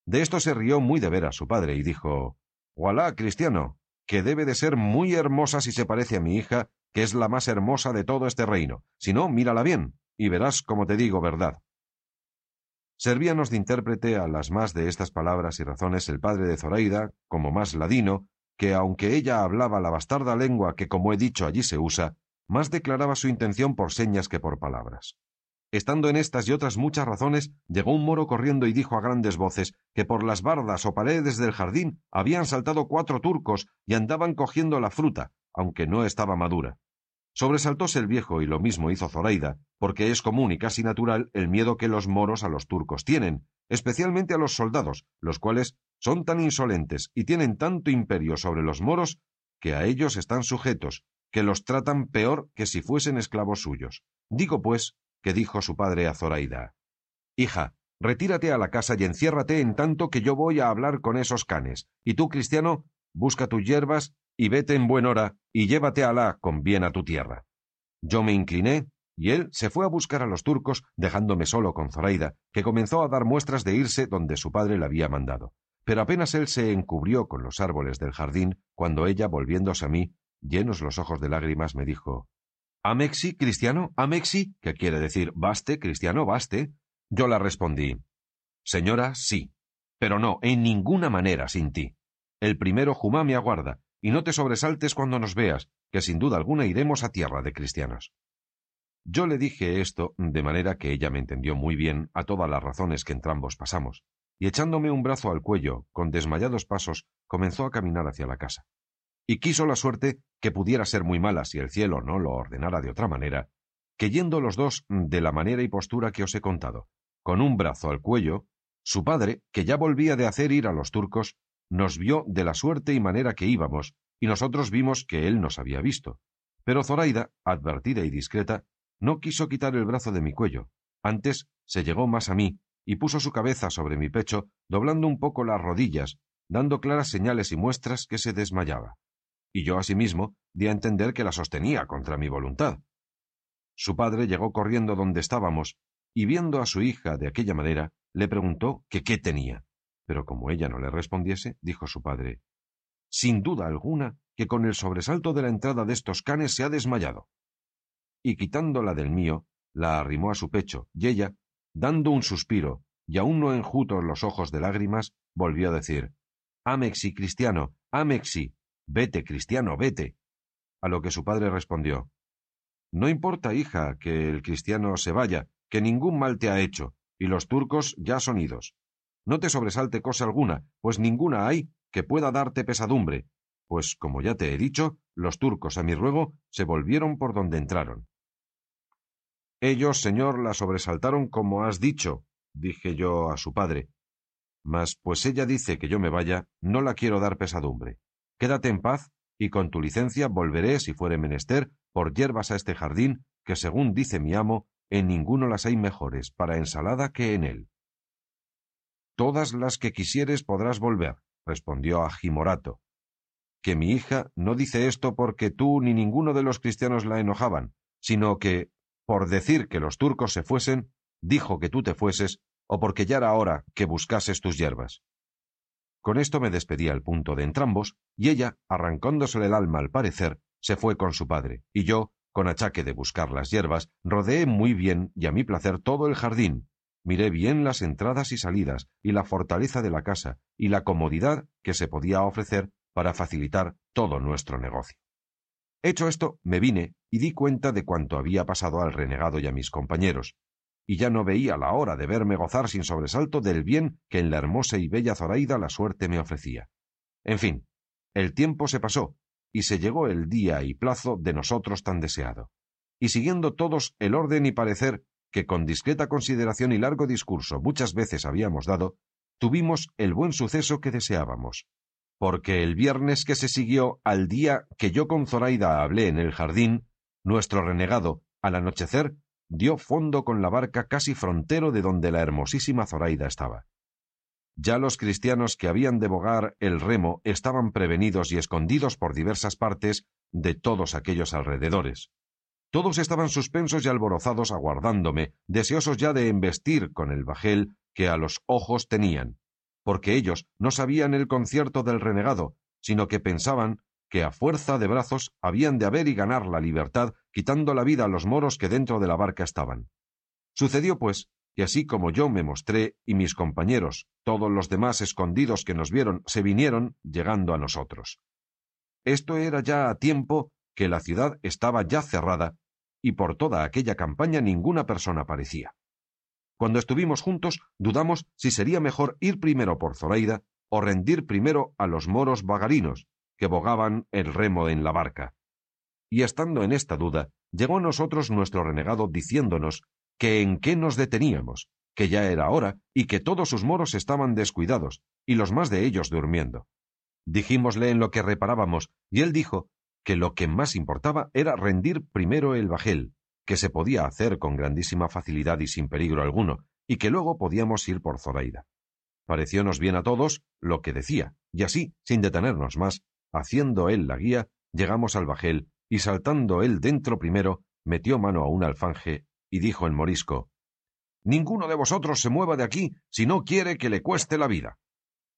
De esto se rió muy de veras su padre y dijo Walá, cristiano, que debe de ser muy hermosa si se parece a mi hija, que es la más hermosa de todo este reino. Si no, mírala bien, y verás como te digo verdad. Servíanos de intérprete a las más de estas palabras y razones el padre de Zoraida, como más ladino, que aunque ella hablaba la bastarda lengua que, como he dicho, allí se usa, más declaraba su intención por señas que por palabras. Estando en estas y otras muchas razones, llegó un moro corriendo y dijo a grandes voces que por las bardas o paredes del jardín habían saltado cuatro turcos y andaban cogiendo la fruta, aunque no estaba madura. Sobresaltóse el viejo y lo mismo hizo Zoraida, porque es común y casi natural el miedo que los moros a los turcos tienen, especialmente a los soldados, los cuales son tan insolentes y tienen tanto imperio sobre los moros que a ellos están sujetos, que los tratan peor que si fuesen esclavos suyos. Digo, pues, que dijo su padre a Zoraida Hija, retírate a la casa y enciérrate en tanto que yo voy a hablar con esos canes, y tú, cristiano, busca tus hierbas y vete en buen hora y llévate a Alá con bien a tu tierra. Yo me incliné y él se fue a buscar a los turcos, dejándome solo con Zoraida, que comenzó a dar muestras de irse donde su padre le había mandado. Pero apenas él se encubrió con los árboles del jardín, cuando ella, volviéndose a mí, llenos los ojos de lágrimas, me dijo Amexi, cristiano, Amexi, que quiere decir baste, cristiano, baste. Yo la respondí Señora, sí, pero no, en ninguna manera sin ti. El primero Jumá me aguarda, y no te sobresaltes cuando nos veas, que sin duda alguna iremos a tierra de cristianos. Yo le dije esto de manera que ella me entendió muy bien a todas las razones que entrambos pasamos, y echándome un brazo al cuello, con desmayados pasos, comenzó a caminar hacia la casa. Y quiso la suerte, que pudiera ser muy mala si el cielo no lo ordenara de otra manera, que yendo los dos de la manera y postura que os he contado, con un brazo al cuello, su padre, que ya volvía de hacer ir a los turcos, nos vio de la suerte y manera que íbamos, y nosotros vimos que él nos había visto. Pero Zoraida, advertida y discreta, no quiso quitar el brazo de mi cuello, antes se llegó más a mí, y puso su cabeza sobre mi pecho, doblando un poco las rodillas, dando claras señales y muestras que se desmayaba. Y yo asimismo di a entender que la sostenía contra mi voluntad. Su padre llegó corriendo donde estábamos, y viendo a su hija de aquella manera, le preguntó que qué tenía. Pero como ella no le respondiese, dijo su padre Sin duda alguna que con el sobresalto de la entrada de estos canes se ha desmayado. Y quitándola del mío, la arrimó a su pecho, y ella, dando un suspiro, y aún no enjutos los ojos de lágrimas, volvió a decir Amexi, cristiano, Amexi, vete, cristiano, vete. A lo que su padre respondió No importa, hija, que el cristiano se vaya, que ningún mal te ha hecho, y los turcos ya son idos. No te sobresalte cosa alguna, pues ninguna hay que pueda darte pesadumbre, pues, como ya te he dicho, los turcos, a mi ruego, se volvieron por donde entraron. Ellos, señor, la sobresaltaron como has dicho, dije yo a su padre. Mas, pues ella dice que yo me vaya, no la quiero dar pesadumbre. Quédate en paz, y con tu licencia volveré, si fuere menester, por hierbas a este jardín, que según dice mi amo, en ninguno las hay mejores para ensalada que en él. Todas las que quisieres podrás volver, respondió Agimorato. Que mi hija no dice esto porque tú ni ninguno de los cristianos la enojaban, sino que, por decir que los turcos se fuesen, dijo que tú te fueses, o porque ya era hora que buscases tus hierbas. Con esto me despedí al punto de entrambos, y ella, arrancándosele el alma al parecer, se fue con su padre, y yo, con achaque de buscar las hierbas, rodeé muy bien y a mi placer todo el jardín, miré bien las entradas y salidas, y la fortaleza de la casa, y la comodidad que se podía ofrecer para facilitar todo nuestro negocio. Hecho esto, me vine y di cuenta de cuanto había pasado al renegado y a mis compañeros, y ya no veía la hora de verme gozar sin sobresalto del bien que en la hermosa y bella Zoraida la suerte me ofrecía. En fin, el tiempo se pasó, y se llegó el día y plazo de nosotros tan deseado. Y siguiendo todos el orden y parecer que con discreta consideración y largo discurso muchas veces habíamos dado, tuvimos el buen suceso que deseábamos, porque el viernes que se siguió al día que yo con Zoraida hablé en el jardín, nuestro renegado, al anochecer, dio fondo con la barca casi frontero de donde la hermosísima Zoraida estaba. Ya los cristianos que habían de bogar el remo estaban prevenidos y escondidos por diversas partes de todos aquellos alrededores. Todos estaban suspensos y alborozados aguardándome, deseosos ya de embestir con el bajel que a los ojos tenían, porque ellos no sabían el concierto del renegado, sino que pensaban que a fuerza de brazos habían de haber y ganar la libertad, quitando la vida a los moros que dentro de la barca estaban. Sucedió, pues, que así como yo me mostré y mis compañeros, todos los demás escondidos que nos vieron, se vinieron, llegando a nosotros. Esto era ya a tiempo que la ciudad estaba ya cerrada, y por toda aquella campaña ninguna persona aparecía. Cuando estuvimos juntos, dudamos si sería mejor ir primero por Zoraida o rendir primero a los moros vagarinos, que bogaban el remo en la barca. Y estando en esta duda, llegó a nosotros nuestro renegado diciéndonos que en qué nos deteníamos, que ya era hora y que todos sus moros estaban descuidados, y los más de ellos durmiendo. Dijimosle en lo que reparábamos, y él dijo que lo que más importaba era rendir primero el bajel, que se podía hacer con grandísima facilidad y sin peligro alguno, y que luego podíamos ir por Zoraida. Pareciónos bien a todos lo que decía, y así, sin detenernos más, haciendo él la guía, llegamos al bajel, y saltando él dentro primero, metió mano a un alfanje, y dijo el morisco Ninguno de vosotros se mueva de aquí si no quiere que le cueste la vida.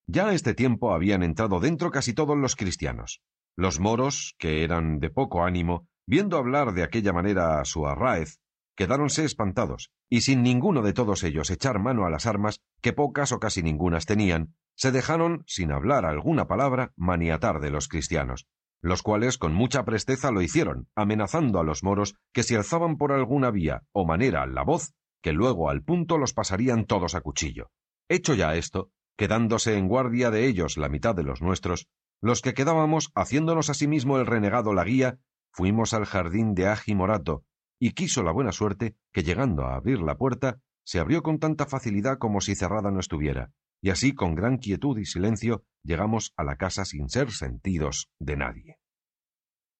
Ya a este tiempo habían entrado dentro casi todos los cristianos. Los moros, que eran de poco ánimo, Viendo hablar de aquella manera a su arráez, quedáronse espantados, y sin ninguno de todos ellos echar mano a las armas, que pocas o casi ningunas tenían, se dejaron, sin hablar alguna palabra, maniatar de los cristianos, los cuales con mucha presteza lo hicieron, amenazando a los moros que si alzaban por alguna vía o manera la voz, que luego al punto los pasarían todos a cuchillo. Hecho ya esto, quedándose en guardia de ellos la mitad de los nuestros, los que quedábamos, haciéndonos asimismo el renegado la guía, Fuimos al jardín de Agi Morato, y quiso la buena suerte que llegando a abrir la puerta, se abrió con tanta facilidad como si cerrada no estuviera, y así con gran quietud y silencio llegamos a la casa sin ser sentidos de nadie.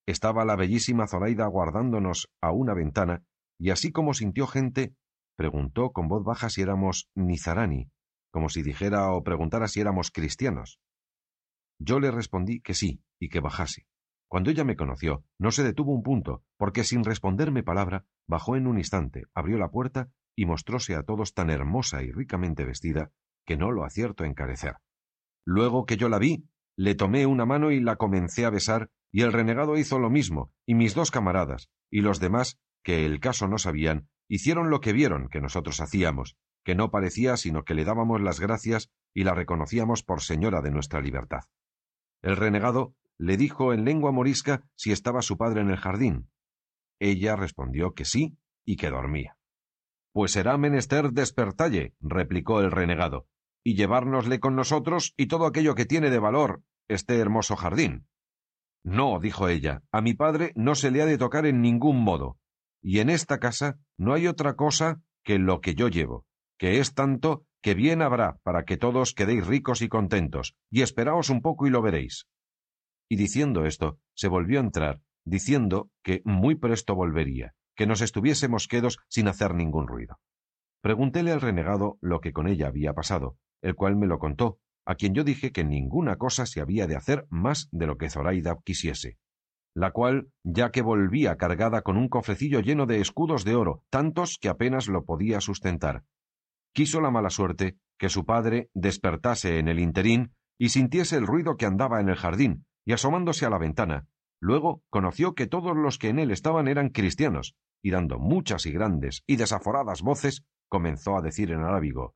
Estaba la bellísima Zoraida guardándonos a una ventana, y así como sintió gente, preguntó con voz baja si éramos nizarani, como si dijera o preguntara si éramos cristianos. Yo le respondí que sí y que bajase. Cuando ella me conoció, no se detuvo un punto, porque sin responderme palabra, bajó en un instante, abrió la puerta y mostróse a todos tan hermosa y ricamente vestida que no lo acierto a encarecer. Luego que yo la vi, le tomé una mano y la comencé a besar, y el renegado hizo lo mismo, y mis dos camaradas, y los demás, que el caso no sabían, hicieron lo que vieron que nosotros hacíamos, que no parecía sino que le dábamos las gracias y la reconocíamos por señora de nuestra libertad. El renegado le dijo en lengua morisca si estaba su padre en el jardín. Ella respondió que sí y que dormía. Pues será menester despertalle, replicó el renegado, y llevárnosle con nosotros y todo aquello que tiene de valor este hermoso jardín. No, dijo ella, a mi padre no se le ha de tocar en ningún modo, y en esta casa no hay otra cosa que lo que yo llevo, que es tanto que bien habrá para que todos quedéis ricos y contentos, y esperaos un poco y lo veréis. Y diciendo esto, se volvió a entrar, diciendo que muy presto volvería, que nos estuviésemos quedos sin hacer ningún ruido. Preguntéle al renegado lo que con ella había pasado, el cual me lo contó, a quien yo dije que ninguna cosa se había de hacer más de lo que Zoraida quisiese, la cual, ya que volvía cargada con un cofrecillo lleno de escudos de oro, tantos que apenas lo podía sustentar. Quiso la mala suerte que su padre despertase en el interín y sintiese el ruido que andaba en el jardín, y asomándose a la ventana, luego conoció que todos los que en él estaban eran cristianos, y dando muchas y grandes y desaforadas voces, comenzó a decir en arábigo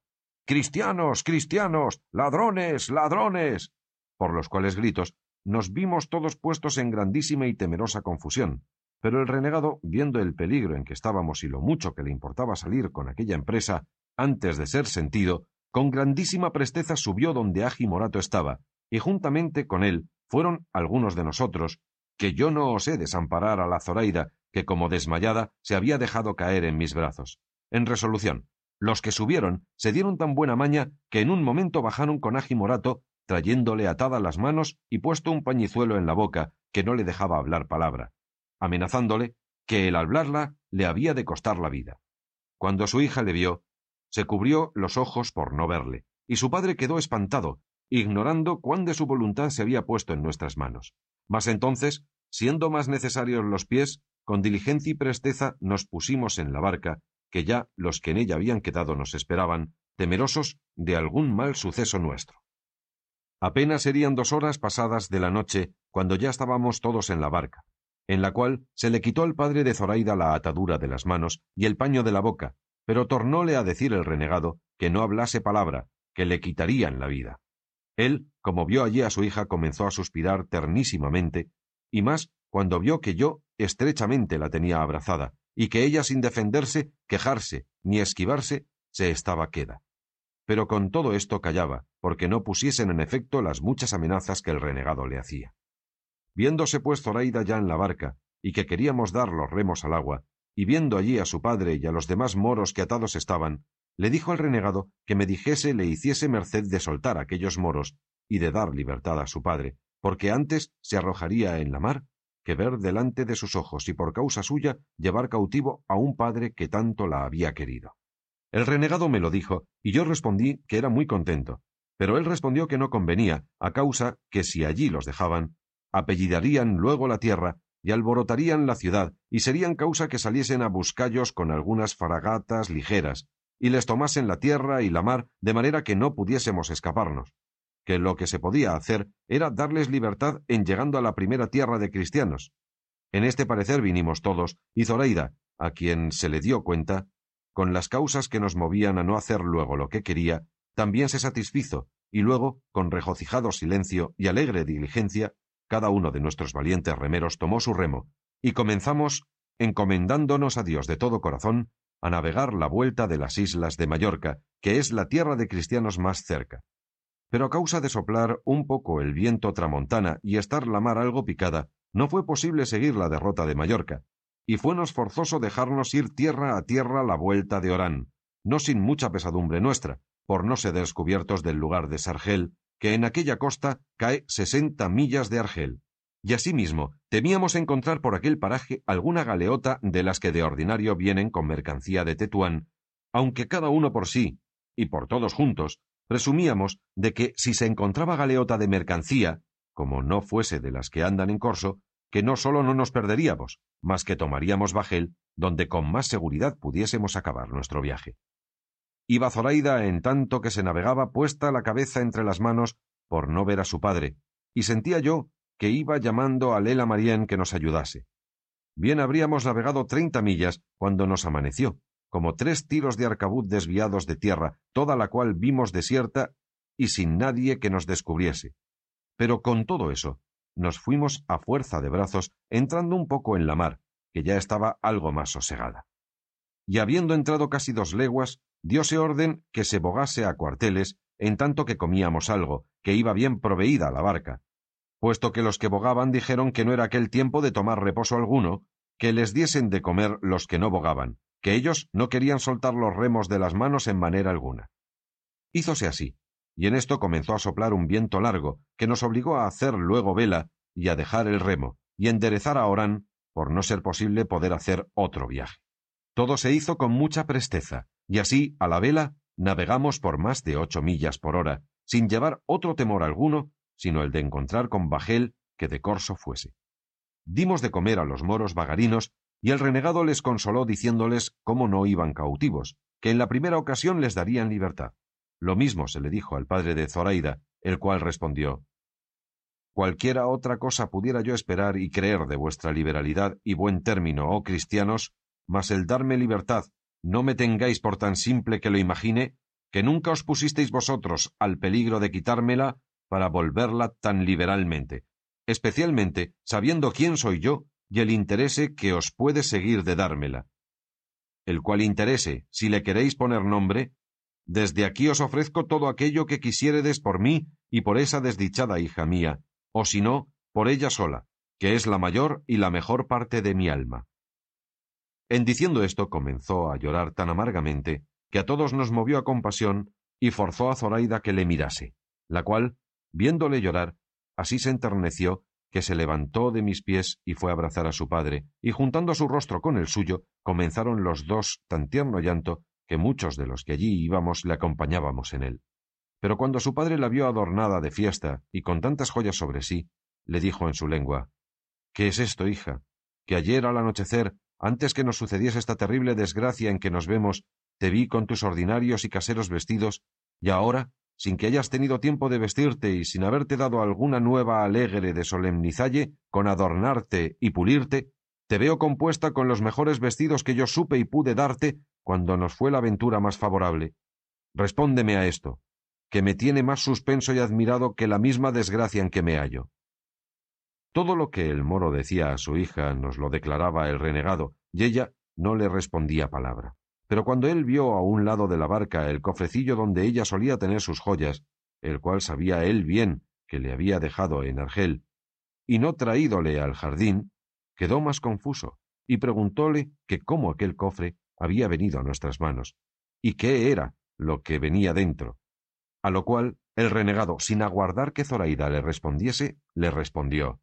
Cristianos, cristianos, ladrones, ladrones. por los cuales gritos nos vimos todos puestos en grandísima y temerosa confusión. Pero el renegado, viendo el peligro en que estábamos y lo mucho que le importaba salir con aquella empresa antes de ser sentido, con grandísima presteza subió donde Agi Morato estaba, y juntamente con él fueron algunos de nosotros, que yo no osé desamparar a la Zoraida, que como desmayada se había dejado caer en mis brazos. En resolución, los que subieron se dieron tan buena maña que en un momento bajaron con Agi Morato trayéndole atadas las manos y puesto un pañizuelo en la boca que no le dejaba hablar palabra, amenazándole que el hablarla le había de costar la vida. Cuando su hija le vio, se cubrió los ojos por no verle, y su padre quedó espantado, ignorando cuán de su voluntad se había puesto en nuestras manos. Mas entonces, siendo más necesarios los pies, con diligencia y presteza nos pusimos en la barca, que ya los que en ella habían quedado nos esperaban, temerosos de algún mal suceso nuestro. Apenas serían dos horas pasadas de la noche cuando ya estábamos todos en la barca, en la cual se le quitó al padre de Zoraida la atadura de las manos y el paño de la boca, pero tornóle a decir el renegado que no hablase palabra, que le quitarían la vida. Él, como vio allí a su hija, comenzó a suspirar ternísimamente, y más cuando vio que yo estrechamente la tenía abrazada, y que ella sin defenderse, quejarse, ni esquivarse, se estaba queda pero con todo esto callaba, porque no pusiesen en efecto las muchas amenazas que el renegado le hacía. Viéndose pues Zoraida ya en la barca, y que queríamos dar los remos al agua, y viendo allí a su padre y a los demás moros que atados estaban, le dijo al renegado que me dijese le hiciese merced de soltar aquellos moros y de dar libertad a su padre, porque antes se arrojaría en la mar que ver delante de sus ojos y por causa suya llevar cautivo a un padre que tanto la había querido. El renegado me lo dijo, y yo respondí que era muy contento, pero él respondió que no convenía, a causa que si allí los dejaban, apellidarían luego la tierra y alborotarían la ciudad, y serían causa que saliesen a buscallos con algunas fragatas ligeras, y les tomasen la tierra y la mar, de manera que no pudiésemos escaparnos, que lo que se podía hacer era darles libertad en llegando a la primera tierra de cristianos. En este parecer vinimos todos, y Zoraida, a quien se le dio cuenta, con las causas que nos movían a no hacer luego lo que quería, también se satisfizo, y luego, con regocijado silencio y alegre diligencia, cada uno de nuestros valientes remeros tomó su remo, y comenzamos, encomendándonos a Dios de todo corazón, a navegar la vuelta de las islas de Mallorca, que es la tierra de cristianos más cerca. Pero a causa de soplar un poco el viento tramontana y estar la mar algo picada, no fue posible seguir la derrota de Mallorca, y fuenos forzoso dejarnos ir tierra a tierra la vuelta de Orán, no sin mucha pesadumbre nuestra, por no ser descubiertos del lugar de Sargel, que en aquella costa cae sesenta millas de Argel. Y asimismo, temíamos encontrar por aquel paraje alguna galeota de las que de ordinario vienen con mercancía de Tetuán, aunque cada uno por sí, y por todos juntos, presumíamos de que si se encontraba galeota de mercancía, como no fuese de las que andan en corso, que no sólo no nos perderíamos, mas que tomaríamos bajel donde con más seguridad pudiésemos acabar nuestro viaje. Iba Zoraida en tanto que se navegaba puesta la cabeza entre las manos por no ver a su padre, y sentía yo que iba llamando a Lela Marien que nos ayudase. Bien habríamos navegado treinta millas cuando nos amaneció, como tres tiros de arcabuz desviados de tierra, toda la cual vimos desierta y sin nadie que nos descubriese. Pero con todo eso, nos fuimos a fuerza de brazos, entrando un poco en la mar, que ya estaba algo más sosegada. Y habiendo entrado casi dos leguas, dióse orden que se bogase a cuarteles, en tanto que comíamos algo, que iba bien proveída la barca, puesto que los que bogaban dijeron que no era aquel tiempo de tomar reposo alguno, que les diesen de comer los que no bogaban, que ellos no querían soltar los remos de las manos en manera alguna. Hízose así, y en esto comenzó a soplar un viento largo, que nos obligó a hacer luego vela y a dejar el remo, y enderezar a Orán, por no ser posible poder hacer otro viaje. Todo se hizo con mucha presteza, y así, a la vela, navegamos por más de ocho millas por hora, sin llevar otro temor alguno, sino el de encontrar con bajel que de corso fuese. Dimos de comer a los moros vagarinos y el renegado les consoló diciéndoles cómo no iban cautivos, que en la primera ocasión les darían libertad. Lo mismo se le dijo al padre de Zoraida, el cual respondió Cualquiera otra cosa pudiera yo esperar y creer de vuestra liberalidad y buen término, oh cristianos, mas el darme libertad, no me tengáis por tan simple que lo imagine, que nunca os pusisteis vosotros al peligro de quitármela para volverla tan liberalmente, especialmente sabiendo quién soy yo y el interese que os puede seguir de dármela. El cual interese, si le queréis poner nombre, desde aquí os ofrezco todo aquello que quisiéredes por mí y por esa desdichada hija mía, o si no, por ella sola, que es la mayor y la mejor parte de mi alma. En diciendo esto comenzó a llorar tan amargamente que a todos nos movió a compasión y forzó a Zoraida que le mirase, la cual, viéndole llorar, así se enterneció que se levantó de mis pies y fue a abrazar a su padre, y juntando su rostro con el suyo, comenzaron los dos tan tierno llanto que muchos de los que allí íbamos le acompañábamos en él. Pero cuando su padre la vio adornada de fiesta y con tantas joyas sobre sí, le dijo en su lengua ¿Qué es esto, hija? Que ayer al anochecer, antes que nos sucediese esta terrible desgracia en que nos vemos, te vi con tus ordinarios y caseros vestidos, y ahora sin que hayas tenido tiempo de vestirte y sin haberte dado alguna nueva alegre de solemnizalle, con adornarte y pulirte, te veo compuesta con los mejores vestidos que yo supe y pude darte cuando nos fue la aventura más favorable. Respóndeme a esto, que me tiene más suspenso y admirado que la misma desgracia en que me hallo. Todo lo que el moro decía a su hija nos lo declaraba el renegado, y ella no le respondía palabra. Pero cuando él vio a un lado de la barca el cofrecillo donde ella solía tener sus joyas, el cual sabía él bien que le había dejado en Argel, y no traídole al jardín, quedó más confuso, y preguntóle que cómo aquel cofre había venido a nuestras manos, y qué era lo que venía dentro. A lo cual el renegado, sin aguardar que Zoraida le respondiese, le respondió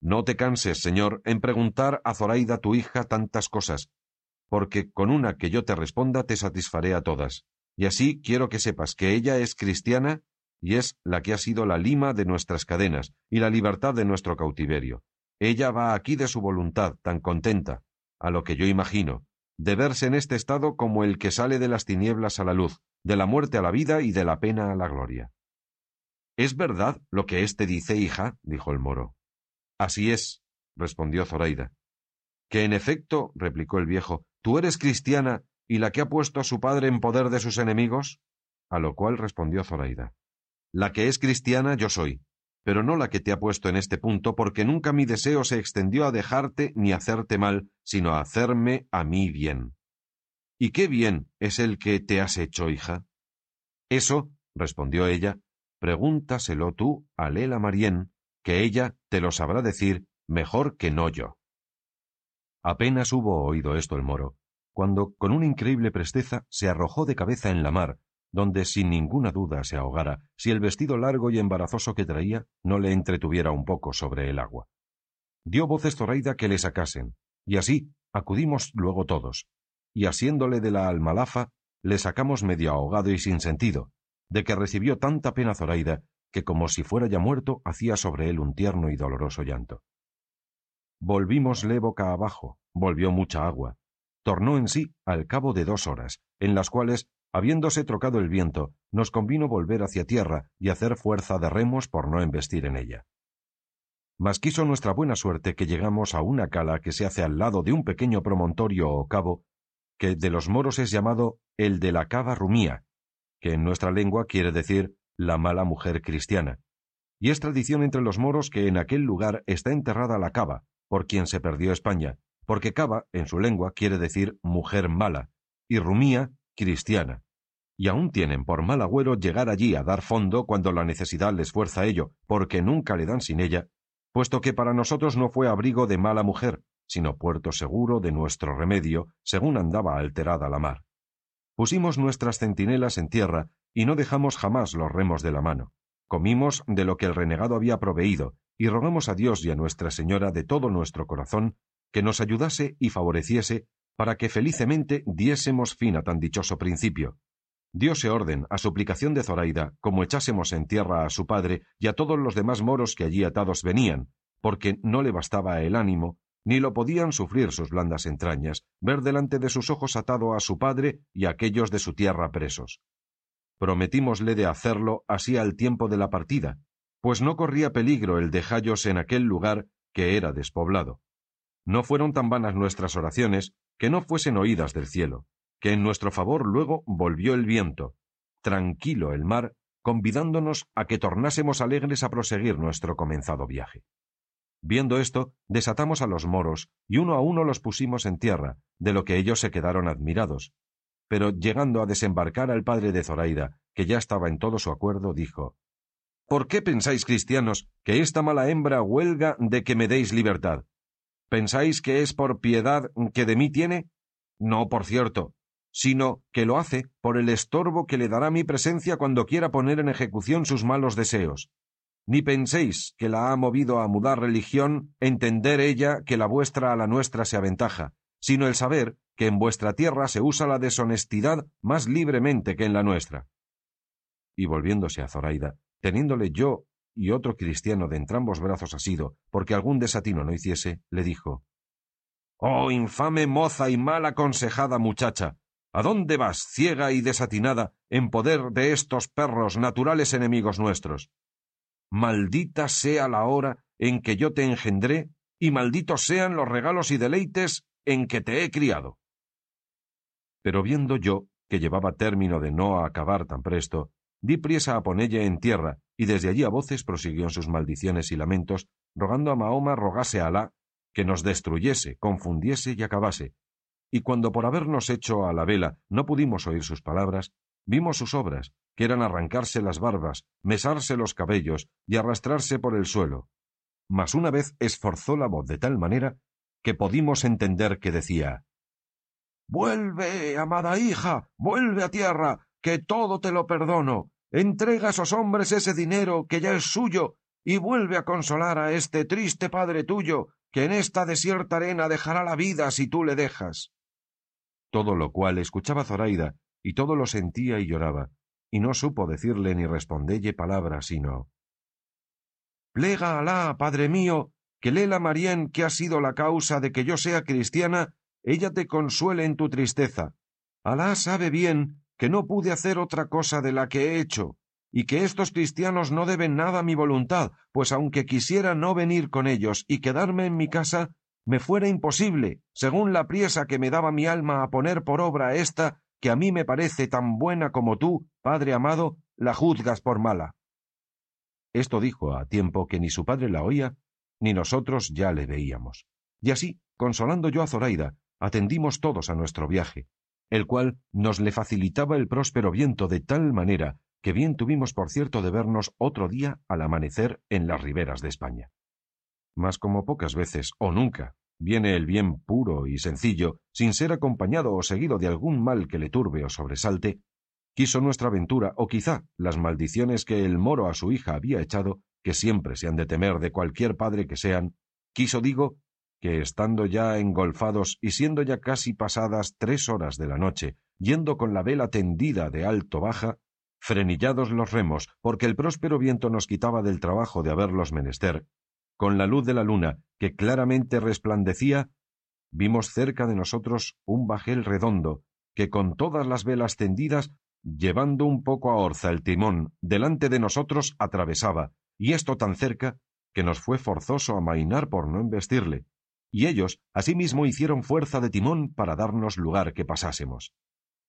No te canses, señor, en preguntar a Zoraida tu hija tantas cosas, porque con una que yo te responda te satisfaré a todas. Y así quiero que sepas que ella es cristiana y es la que ha sido la lima de nuestras cadenas y la libertad de nuestro cautiverio. Ella va aquí de su voluntad, tan contenta, a lo que yo imagino, de verse en este estado como el que sale de las tinieblas a la luz, de la muerte a la vida y de la pena a la gloria. ¿Es verdad lo que éste dice, hija? dijo el moro. Así es, respondió Zoraida. Que en efecto, replicó el viejo, ¿Tú eres cristiana y la que ha puesto a su padre en poder de sus enemigos? A lo cual respondió Zoraida. La que es cristiana yo soy, pero no la que te ha puesto en este punto, porque nunca mi deseo se extendió a dejarte ni hacerte mal, sino a hacerme a mí bien. ¿Y qué bien es el que te has hecho, hija? Eso, respondió ella, pregúntaselo tú a Lela Marien, que ella te lo sabrá decir mejor que no yo. Apenas hubo oído esto el moro, cuando, con una increíble presteza, se arrojó de cabeza en la mar, donde sin ninguna duda se ahogara, si el vestido largo y embarazoso que traía no le entretuviera un poco sobre el agua. Dio voces Zoraida que le sacasen, y así acudimos luego todos, y asiéndole de la almalafa, le sacamos medio ahogado y sin sentido, de que recibió tanta pena Zoraida que como si fuera ya muerto hacía sobre él un tierno y doloroso llanto. Volvímosle boca abajo, volvió mucha agua, tornó en sí al cabo de dos horas, en las cuales, habiéndose trocado el viento, nos convino volver hacia tierra y hacer fuerza de remos por no embestir en ella. Mas quiso nuestra buena suerte que llegamos a una cala que se hace al lado de un pequeño promontorio o cabo, que de los moros es llamado el de la cava rumía, que en nuestra lengua quiere decir la mala mujer cristiana. Y es tradición entre los moros que en aquel lugar está enterrada la cava, por quien se perdió España, porque cava, en su lengua, quiere decir mujer mala, y rumía, cristiana. Y aún tienen por mal agüero llegar allí a dar fondo cuando la necesidad les fuerza ello, porque nunca le dan sin ella, puesto que para nosotros no fue abrigo de mala mujer, sino puerto seguro de nuestro remedio, según andaba alterada la mar. Pusimos nuestras centinelas en tierra y no dejamos jamás los remos de la mano. Comimos de lo que el renegado había proveído, y rogamos a Dios y a Nuestra Señora de todo nuestro corazón que nos ayudase y favoreciese para que felicemente diésemos fin a tan dichoso principio, diose orden a suplicación de Zoraida, como echásemos en tierra a su padre y a todos los demás moros que allí atados venían, porque no le bastaba el ánimo, ni lo podían sufrir sus blandas entrañas, ver delante de sus ojos atado a su padre y a aquellos de su tierra presos. Prometímosle de hacerlo así al tiempo de la partida, pues no corría peligro el dejallos en aquel lugar que era despoblado. No fueron tan vanas nuestras oraciones que no fuesen oídas del cielo, que en nuestro favor luego volvió el viento, tranquilo el mar, convidándonos a que tornásemos alegres a proseguir nuestro comenzado viaje. Viendo esto, desatamos a los moros, y uno a uno los pusimos en tierra, de lo que ellos se quedaron admirados. Pero llegando a desembarcar al padre de Zoraida, que ya estaba en todo su acuerdo, dijo ¿Por qué pensáis, cristianos, que esta mala hembra huelga de que me deis libertad? ¿Pensáis que es por piedad que de mí tiene? No, por cierto, sino que lo hace por el estorbo que le dará mi presencia cuando quiera poner en ejecución sus malos deseos. Ni penséis que la ha movido a mudar religión entender ella que la vuestra a la nuestra se aventaja, sino el saber que en vuestra tierra se usa la deshonestidad más libremente que en la nuestra. Y volviéndose a Zoraida, teniéndole yo y otro cristiano de entrambos brazos asido, porque algún desatino no hiciese, le dijo Oh infame moza y mal aconsejada muchacha, ¿A dónde vas, ciega y desatinada, en poder de estos perros naturales enemigos nuestros? Maldita sea la hora en que yo te engendré, y malditos sean los regalos y deleites en que te he criado. Pero viendo yo que llevaba término de no acabar tan presto, di priesa a ponella en tierra, y desde allí a voces prosiguió en sus maldiciones y lamentos, rogando a Mahoma rogase a Alá que nos destruyese, confundiese y acabase, y cuando por habernos hecho a la vela no pudimos oír sus palabras, vimos sus obras, que eran arrancarse las barbas, mesarse los cabellos y arrastrarse por el suelo. Mas una vez esforzó la voz de tal manera que pudimos entender que decía Vuelve, amada hija, vuelve a tierra, que todo te lo perdono. Entrega a esos hombres ese dinero que ya es suyo, y vuelve a consolar a este triste padre tuyo, que en esta desierta arena dejará la vida si tú le dejas todo lo cual escuchaba Zoraida, y todo lo sentía y lloraba, y no supo decirle ni respondelle palabra, sino Plega Alá, padre mío, que Lela Marién, que ha sido la causa de que yo sea cristiana, ella te consuele en tu tristeza. Alá sabe bien que no pude hacer otra cosa de la que he hecho, y que estos cristianos no deben nada a mi voluntad, pues aunque quisiera no venir con ellos y quedarme en mi casa, me fuera imposible, según la priesa que me daba mi alma a poner por obra esta, que a mí me parece tan buena como tú, padre amado, la juzgas por mala. Esto dijo a tiempo que ni su padre la oía, ni nosotros ya le veíamos. Y así, consolando yo a Zoraida, atendimos todos a nuestro viaje, el cual nos le facilitaba el próspero viento de tal manera que bien tuvimos por cierto de vernos otro día al amanecer en las riberas de España. Mas como pocas veces, o nunca, viene el bien puro y sencillo, sin ser acompañado o seguido de algún mal que le turbe o sobresalte, quiso nuestra ventura, o quizá las maldiciones que el moro a su hija había echado, que siempre se han de temer de cualquier padre que sean, quiso, digo, que estando ya engolfados y siendo ya casi pasadas tres horas de la noche, yendo con la vela tendida de alto baja, frenillados los remos, porque el próspero viento nos quitaba del trabajo de haberlos menester, con la luz de la luna, que claramente resplandecía, vimos cerca de nosotros un bajel redondo, que con todas las velas tendidas, llevando un poco a orza el timón, delante de nosotros atravesaba, y esto tan cerca, que nos fue forzoso amainar por no embestirle, y ellos asimismo hicieron fuerza de timón para darnos lugar que pasásemos.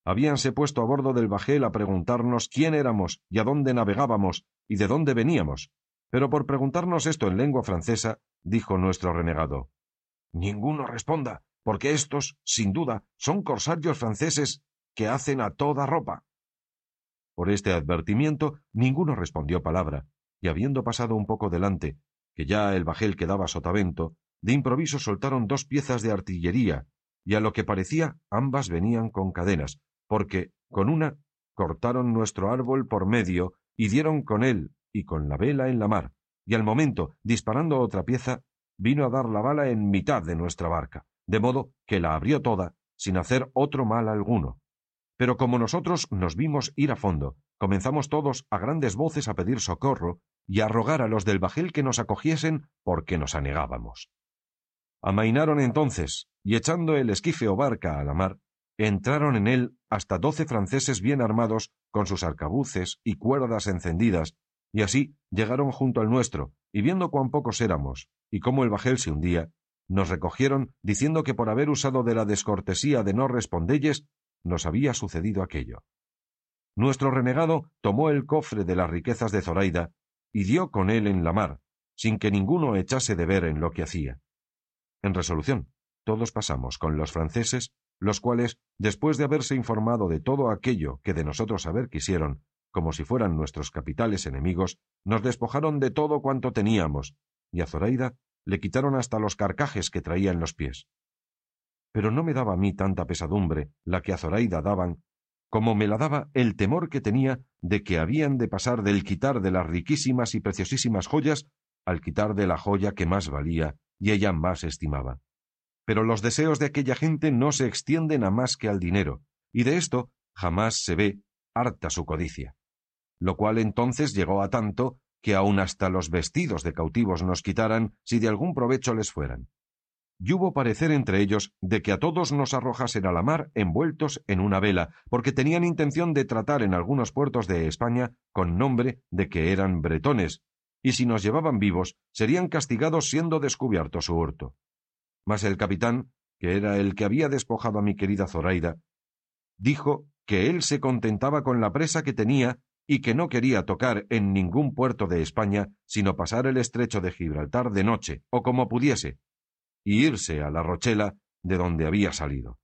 Habíanse puesto a bordo del bajel a preguntarnos quién éramos y a dónde navegábamos y de dónde veníamos, pero por preguntarnos esto en lengua francesa, dijo nuestro renegado Ninguno responda, porque estos, sin duda, son corsarios franceses que hacen a toda ropa. Por este advertimiento ninguno respondió palabra, y habiendo pasado un poco delante, que ya el bajel quedaba sotavento, de improviso soltaron dos piezas de artillería, y a lo que parecía ambas venían con cadenas, porque con una cortaron nuestro árbol por medio y dieron con él y con la vela en la mar, y al momento, disparando otra pieza, vino a dar la bala en mitad de nuestra barca, de modo que la abrió toda, sin hacer otro mal alguno. Pero como nosotros nos vimos ir a fondo, comenzamos todos a grandes voces a pedir socorro y a rogar a los del bajel que nos acogiesen porque nos anegábamos. Amainaron entonces, y echando el esquife o barca a la mar, entraron en él hasta doce franceses bien armados con sus arcabuces y cuerdas encendidas y así llegaron junto al nuestro, y viendo cuán pocos éramos, y cómo el bajel se hundía, nos recogieron diciendo que por haber usado de la descortesía de no respondelles, nos había sucedido aquello. Nuestro renegado tomó el cofre de las riquezas de Zoraida y dio con él en la mar, sin que ninguno echase de ver en lo que hacía. En resolución, todos pasamos con los franceses, los cuales, después de haberse informado de todo aquello que de nosotros saber quisieron, como si fueran nuestros capitales enemigos, nos despojaron de todo cuanto teníamos, y a Zoraida le quitaron hasta los carcajes que traía en los pies. Pero no me daba a mí tanta pesadumbre la que a Zoraida daban, como me la daba el temor que tenía de que habían de pasar del quitar de las riquísimas y preciosísimas joyas al quitar de la joya que más valía y ella más estimaba. Pero los deseos de aquella gente no se extienden a más que al dinero, y de esto jamás se ve harta su codicia lo cual entonces llegó a tanto que aun hasta los vestidos de cautivos nos quitaran si de algún provecho les fueran. Y hubo parecer entre ellos de que a todos nos arrojasen a la mar envueltos en una vela, porque tenían intención de tratar en algunos puertos de España con nombre de que eran bretones, y si nos llevaban vivos, serían castigados siendo descubierto su hurto. Mas el capitán, que era el que había despojado a mi querida Zoraida, dijo que él se contentaba con la presa que tenía y que no quería tocar en ningún puerto de España sino pasar el estrecho de Gibraltar de noche, o como pudiese, y irse a la Rochela de donde había salido.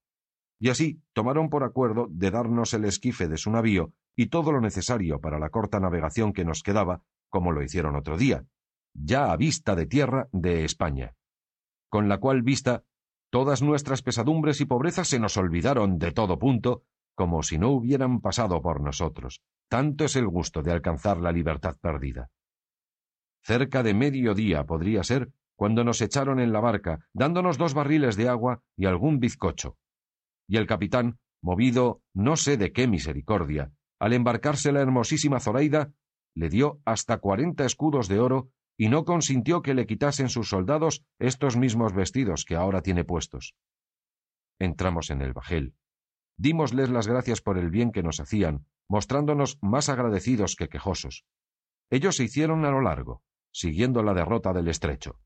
Y así tomaron por acuerdo de darnos el esquife de su navío y todo lo necesario para la corta navegación que nos quedaba, como lo hicieron otro día, ya a vista de tierra de España. Con la cual vista, todas nuestras pesadumbres y pobrezas se nos olvidaron de todo punto, como si no hubieran pasado por nosotros, tanto es el gusto de alcanzar la libertad perdida. Cerca de medio día podría ser cuando nos echaron en la barca, dándonos dos barriles de agua y algún bizcocho. Y el capitán, movido no sé de qué misericordia, al embarcarse la hermosísima Zoraida, le dio hasta cuarenta escudos de oro y no consintió que le quitasen sus soldados estos mismos vestidos que ahora tiene puestos. Entramos en el bajel. Dímosles las gracias por el bien que nos hacían, mostrándonos más agradecidos que quejosos. Ellos se hicieron a lo largo, siguiendo la derrota del estrecho.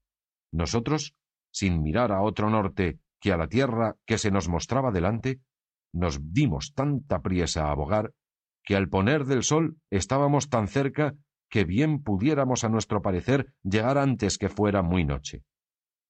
Nosotros, sin mirar a otro norte que a la tierra que se nos mostraba delante, nos dimos tanta priesa a bogar que al poner del sol estábamos tan cerca que bien pudiéramos a nuestro parecer llegar antes que fuera muy noche.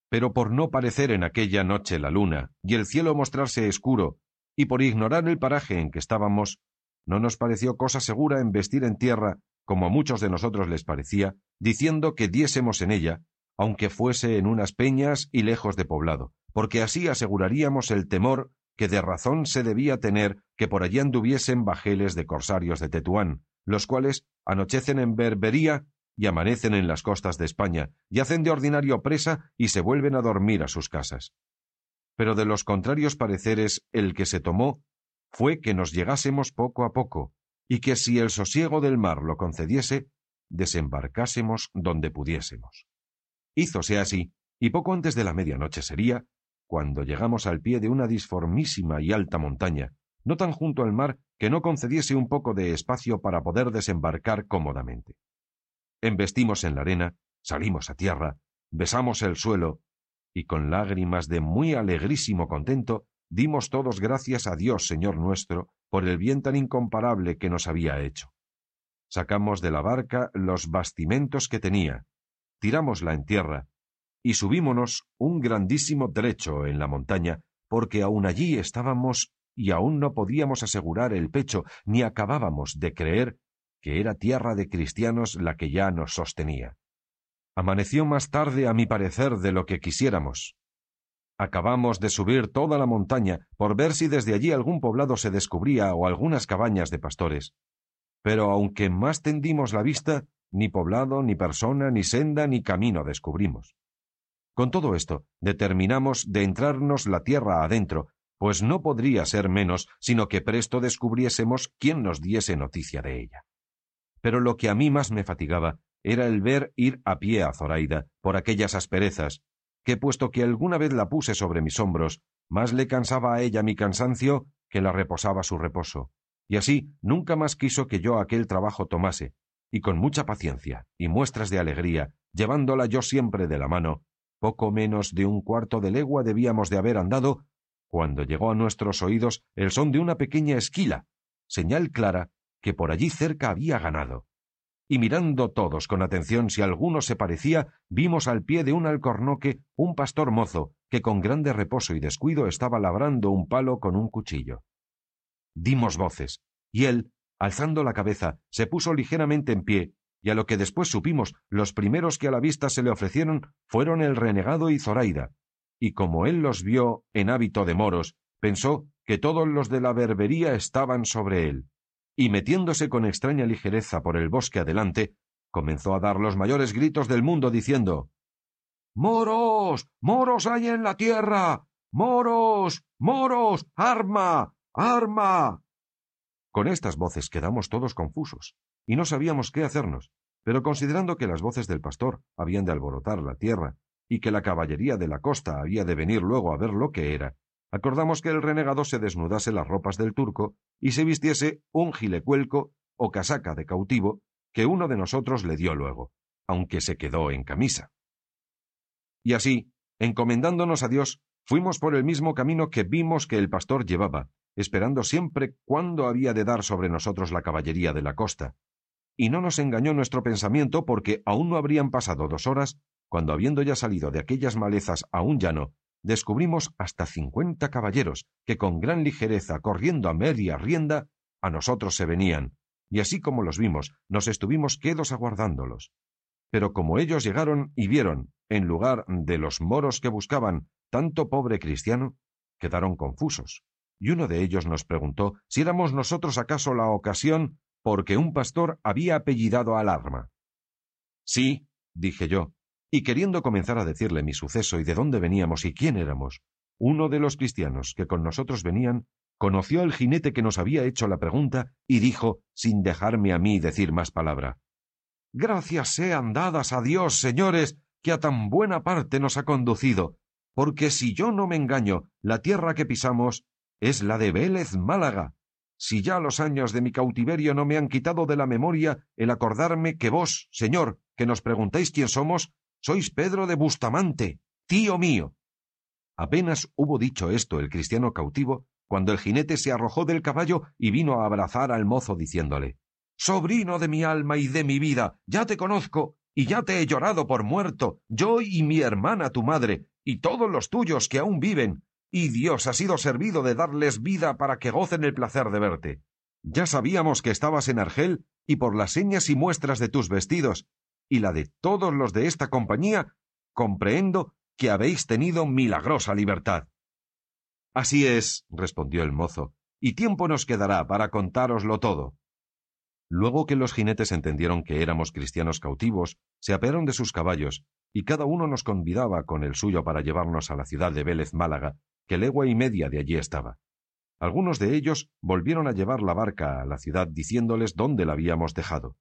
Pero por no parecer en aquella noche la luna y el cielo mostrarse escuro, y por ignorar el paraje en que estábamos, no nos pareció cosa segura embestir en tierra, como a muchos de nosotros les parecía, diciendo que diésemos en ella, aunque fuese en unas peñas y lejos de poblado, porque así aseguraríamos el temor que de razón se debía tener que por allí anduviesen bajeles de corsarios de Tetuán, los cuales anochecen en Berbería y amanecen en las costas de España, y hacen de ordinario presa y se vuelven a dormir a sus casas. Pero de los contrarios pareceres el que se tomó fue que nos llegásemos poco a poco, y que si el sosiego del mar lo concediese, desembarcásemos donde pudiésemos. Hízose así, y poco antes de la medianoche sería, cuando llegamos al pie de una disformísima y alta montaña, no tan junto al mar que no concediese un poco de espacio para poder desembarcar cómodamente. Embestimos en la arena, salimos a tierra, besamos el suelo, y con lágrimas de muy alegrísimo contento dimos todos gracias a Dios, Señor nuestro, por el bien tan incomparable que nos había hecho. Sacamos de la barca los bastimentos que tenía, tirámosla en tierra, y subímonos un grandísimo trecho en la montaña, porque aun allí estábamos y aún no podíamos asegurar el pecho, ni acabábamos de creer que era tierra de cristianos la que ya nos sostenía. Amaneció más tarde, a mi parecer, de lo que quisiéramos. Acabamos de subir toda la montaña por ver si desde allí algún poblado se descubría o algunas cabañas de pastores. Pero aunque más tendimos la vista, ni poblado, ni persona, ni senda, ni camino descubrimos. Con todo esto, determinamos de entrarnos la tierra adentro, pues no podría ser menos sino que presto descubriésemos quién nos diese noticia de ella. Pero lo que a mí más me fatigaba era el ver ir a pie a Zoraida por aquellas asperezas, que puesto que alguna vez la puse sobre mis hombros, más le cansaba a ella mi cansancio que la reposaba su reposo, y así nunca más quiso que yo aquel trabajo tomase, y con mucha paciencia y muestras de alegría, llevándola yo siempre de la mano, poco menos de un cuarto de legua debíamos de haber andado cuando llegó a nuestros oídos el son de una pequeña esquila, señal clara que por allí cerca había ganado. Y mirando todos con atención si alguno se parecía, vimos al pie de un alcornoque un pastor mozo que con grande reposo y descuido estaba labrando un palo con un cuchillo. Dimos voces, y él, alzando la cabeza, se puso ligeramente en pie, y a lo que después supimos, los primeros que a la vista se le ofrecieron fueron el renegado y Zoraida, y como él los vio en hábito de moros, pensó que todos los de la berbería estaban sobre él, y metiéndose con extraña ligereza por el bosque adelante, comenzó a dar los mayores gritos del mundo diciendo Moros. moros hay en la tierra. moros. moros. arma. arma. Con estas voces quedamos todos confusos, y no sabíamos qué hacernos, pero considerando que las voces del pastor habían de alborotar la tierra y que la caballería de la costa había de venir luego a ver lo que era, acordamos que el renegado se desnudase las ropas del turco y se vistiese un gilecuelco o casaca de cautivo que uno de nosotros le dio luego, aunque se quedó en camisa. Y así, encomendándonos a Dios, fuimos por el mismo camino que vimos que el pastor llevaba, esperando siempre cuándo había de dar sobre nosotros la caballería de la costa. Y no nos engañó nuestro pensamiento porque aún no habrían pasado dos horas cuando habiendo ya salido de aquellas malezas a un llano, descubrimos hasta cincuenta caballeros que con gran ligereza, corriendo a media rienda, a nosotros se venían, y así como los vimos, nos estuvimos quedos aguardándolos. Pero como ellos llegaron y vieron, en lugar de los moros que buscaban, tanto pobre cristiano, quedaron confusos, y uno de ellos nos preguntó si éramos nosotros acaso la ocasión porque un pastor había apellidado al arma. Sí, dije yo, y queriendo comenzar a decirle mi suceso y de dónde veníamos y quién éramos, uno de los cristianos que con nosotros venían conoció al jinete que nos había hecho la pregunta y dijo, sin dejarme a mí decir más palabra Gracias sean dadas a Dios, señores, que a tan buena parte nos ha conducido, porque si yo no me engaño, la tierra que pisamos es la de Vélez Málaga. Si ya los años de mi cautiverio no me han quitado de la memoria el acordarme que vos, señor, que nos preguntáis quién somos, sois Pedro de Bustamante, tío mío. Apenas hubo dicho esto el cristiano cautivo, cuando el jinete se arrojó del caballo y vino a abrazar al mozo diciéndole Sobrino de mi alma y de mi vida, ya te conozco, y ya te he llorado por muerto, yo y mi hermana tu madre, y todos los tuyos que aún viven, y Dios ha sido servido de darles vida para que gocen el placer de verte. Ya sabíamos que estabas en Argel, y por las señas y muestras de tus vestidos, y la de todos los de esta compañía, comprehendo que habéis tenido milagrosa libertad. Así es, respondió el mozo, y tiempo nos quedará para contároslo todo. Luego que los jinetes entendieron que éramos cristianos cautivos, se apearon de sus caballos, y cada uno nos convidaba con el suyo para llevarnos a la ciudad de Vélez Málaga, que legua y media de allí estaba. Algunos de ellos volvieron a llevar la barca a la ciudad diciéndoles dónde la habíamos dejado.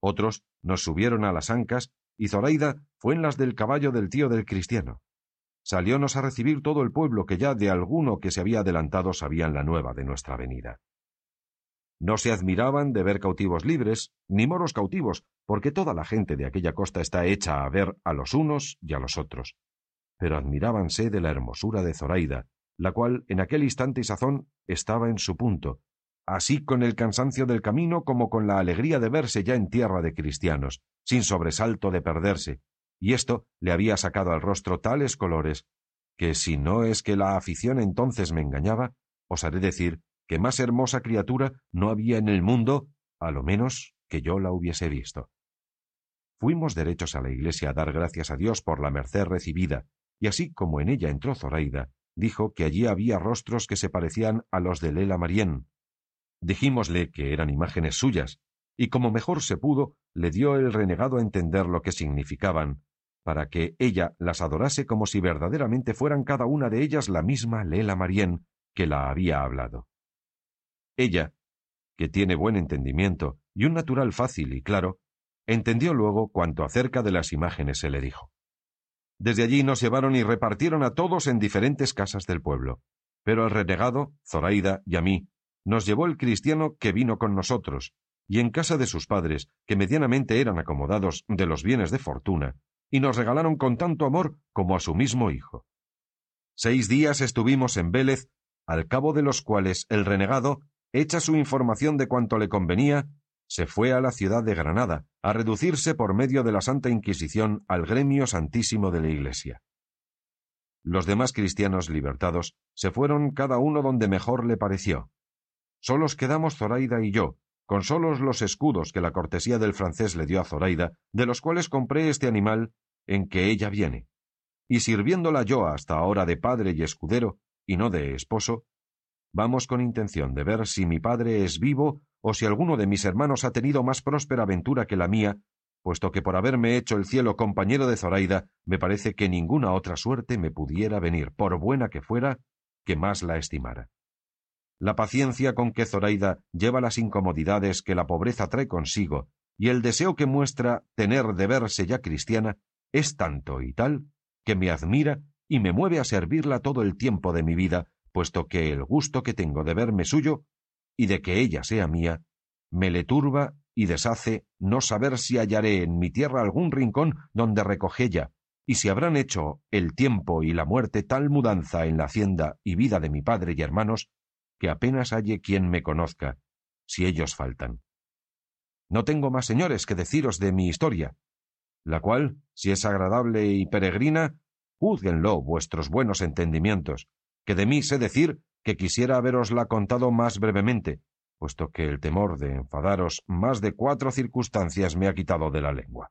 Otros nos subieron a las ancas, y Zoraida fue en las del caballo del tío del cristiano. Saliónos a recibir todo el pueblo que ya de alguno que se había adelantado sabían la nueva de nuestra venida. No se admiraban de ver cautivos libres, ni moros cautivos, porque toda la gente de aquella costa está hecha a ver a los unos y a los otros. Pero admirábanse de la hermosura de Zoraida, la cual en aquel instante y sazón estaba en su punto, así con el cansancio del camino como con la alegría de verse ya en tierra de cristianos, sin sobresalto de perderse, y esto le había sacado al rostro tales colores que si no es que la afición entonces me engañaba, osaré decir que más hermosa criatura no había en el mundo, a lo menos que yo la hubiese visto. Fuimos derechos a la iglesia a dar gracias a Dios por la merced recibida, y así como en ella entró Zoraida, dijo que allí había rostros que se parecían a los de Lela Marién. Dijímosle que eran imágenes suyas, y como mejor se pudo, le dio el renegado a entender lo que significaban, para que ella las adorase como si verdaderamente fueran cada una de ellas la misma Lela Marién que la había hablado. Ella, que tiene buen entendimiento y un natural fácil y claro, entendió luego cuanto acerca de las imágenes se le dijo. Desde allí nos llevaron y repartieron a todos en diferentes casas del pueblo. Pero al renegado, Zoraida y a mí, nos llevó el cristiano que vino con nosotros, y en casa de sus padres, que medianamente eran acomodados de los bienes de fortuna, y nos regalaron con tanto amor como a su mismo hijo. Seis días estuvimos en Vélez, al cabo de los cuales el renegado hecha su información de cuanto le convenía, se fue a la ciudad de Granada, a reducirse por medio de la Santa Inquisición al gremio santísimo de la Iglesia. Los demás cristianos libertados se fueron cada uno donde mejor le pareció. Solos quedamos Zoraida y yo, con solos los escudos que la cortesía del francés le dio a Zoraida, de los cuales compré este animal en que ella viene. Y sirviéndola yo hasta ahora de padre y escudero, y no de esposo, Vamos con intención de ver si mi padre es vivo o si alguno de mis hermanos ha tenido más próspera aventura que la mía, puesto que por haberme hecho el cielo compañero de Zoraida, me parece que ninguna otra suerte me pudiera venir, por buena que fuera, que más la estimara. La paciencia con que Zoraida lleva las incomodidades que la pobreza trae consigo, y el deseo que muestra tener de verse ya cristiana, es tanto y tal que me admira y me mueve a servirla todo el tiempo de mi vida, puesto que el gusto que tengo de verme suyo y de que ella sea mía, me le turba y deshace no saber si hallaré en mi tierra algún rincón donde recogella, y si habrán hecho el tiempo y la muerte tal mudanza en la hacienda y vida de mi padre y hermanos, que apenas halle quien me conozca, si ellos faltan. No tengo más señores que deciros de mi historia, la cual, si es agradable y peregrina, juzguenlo vuestros buenos entendimientos, que de mí sé decir que quisiera haberosla contado más brevemente, puesto que el temor de enfadaros más de cuatro circunstancias me ha quitado de la lengua.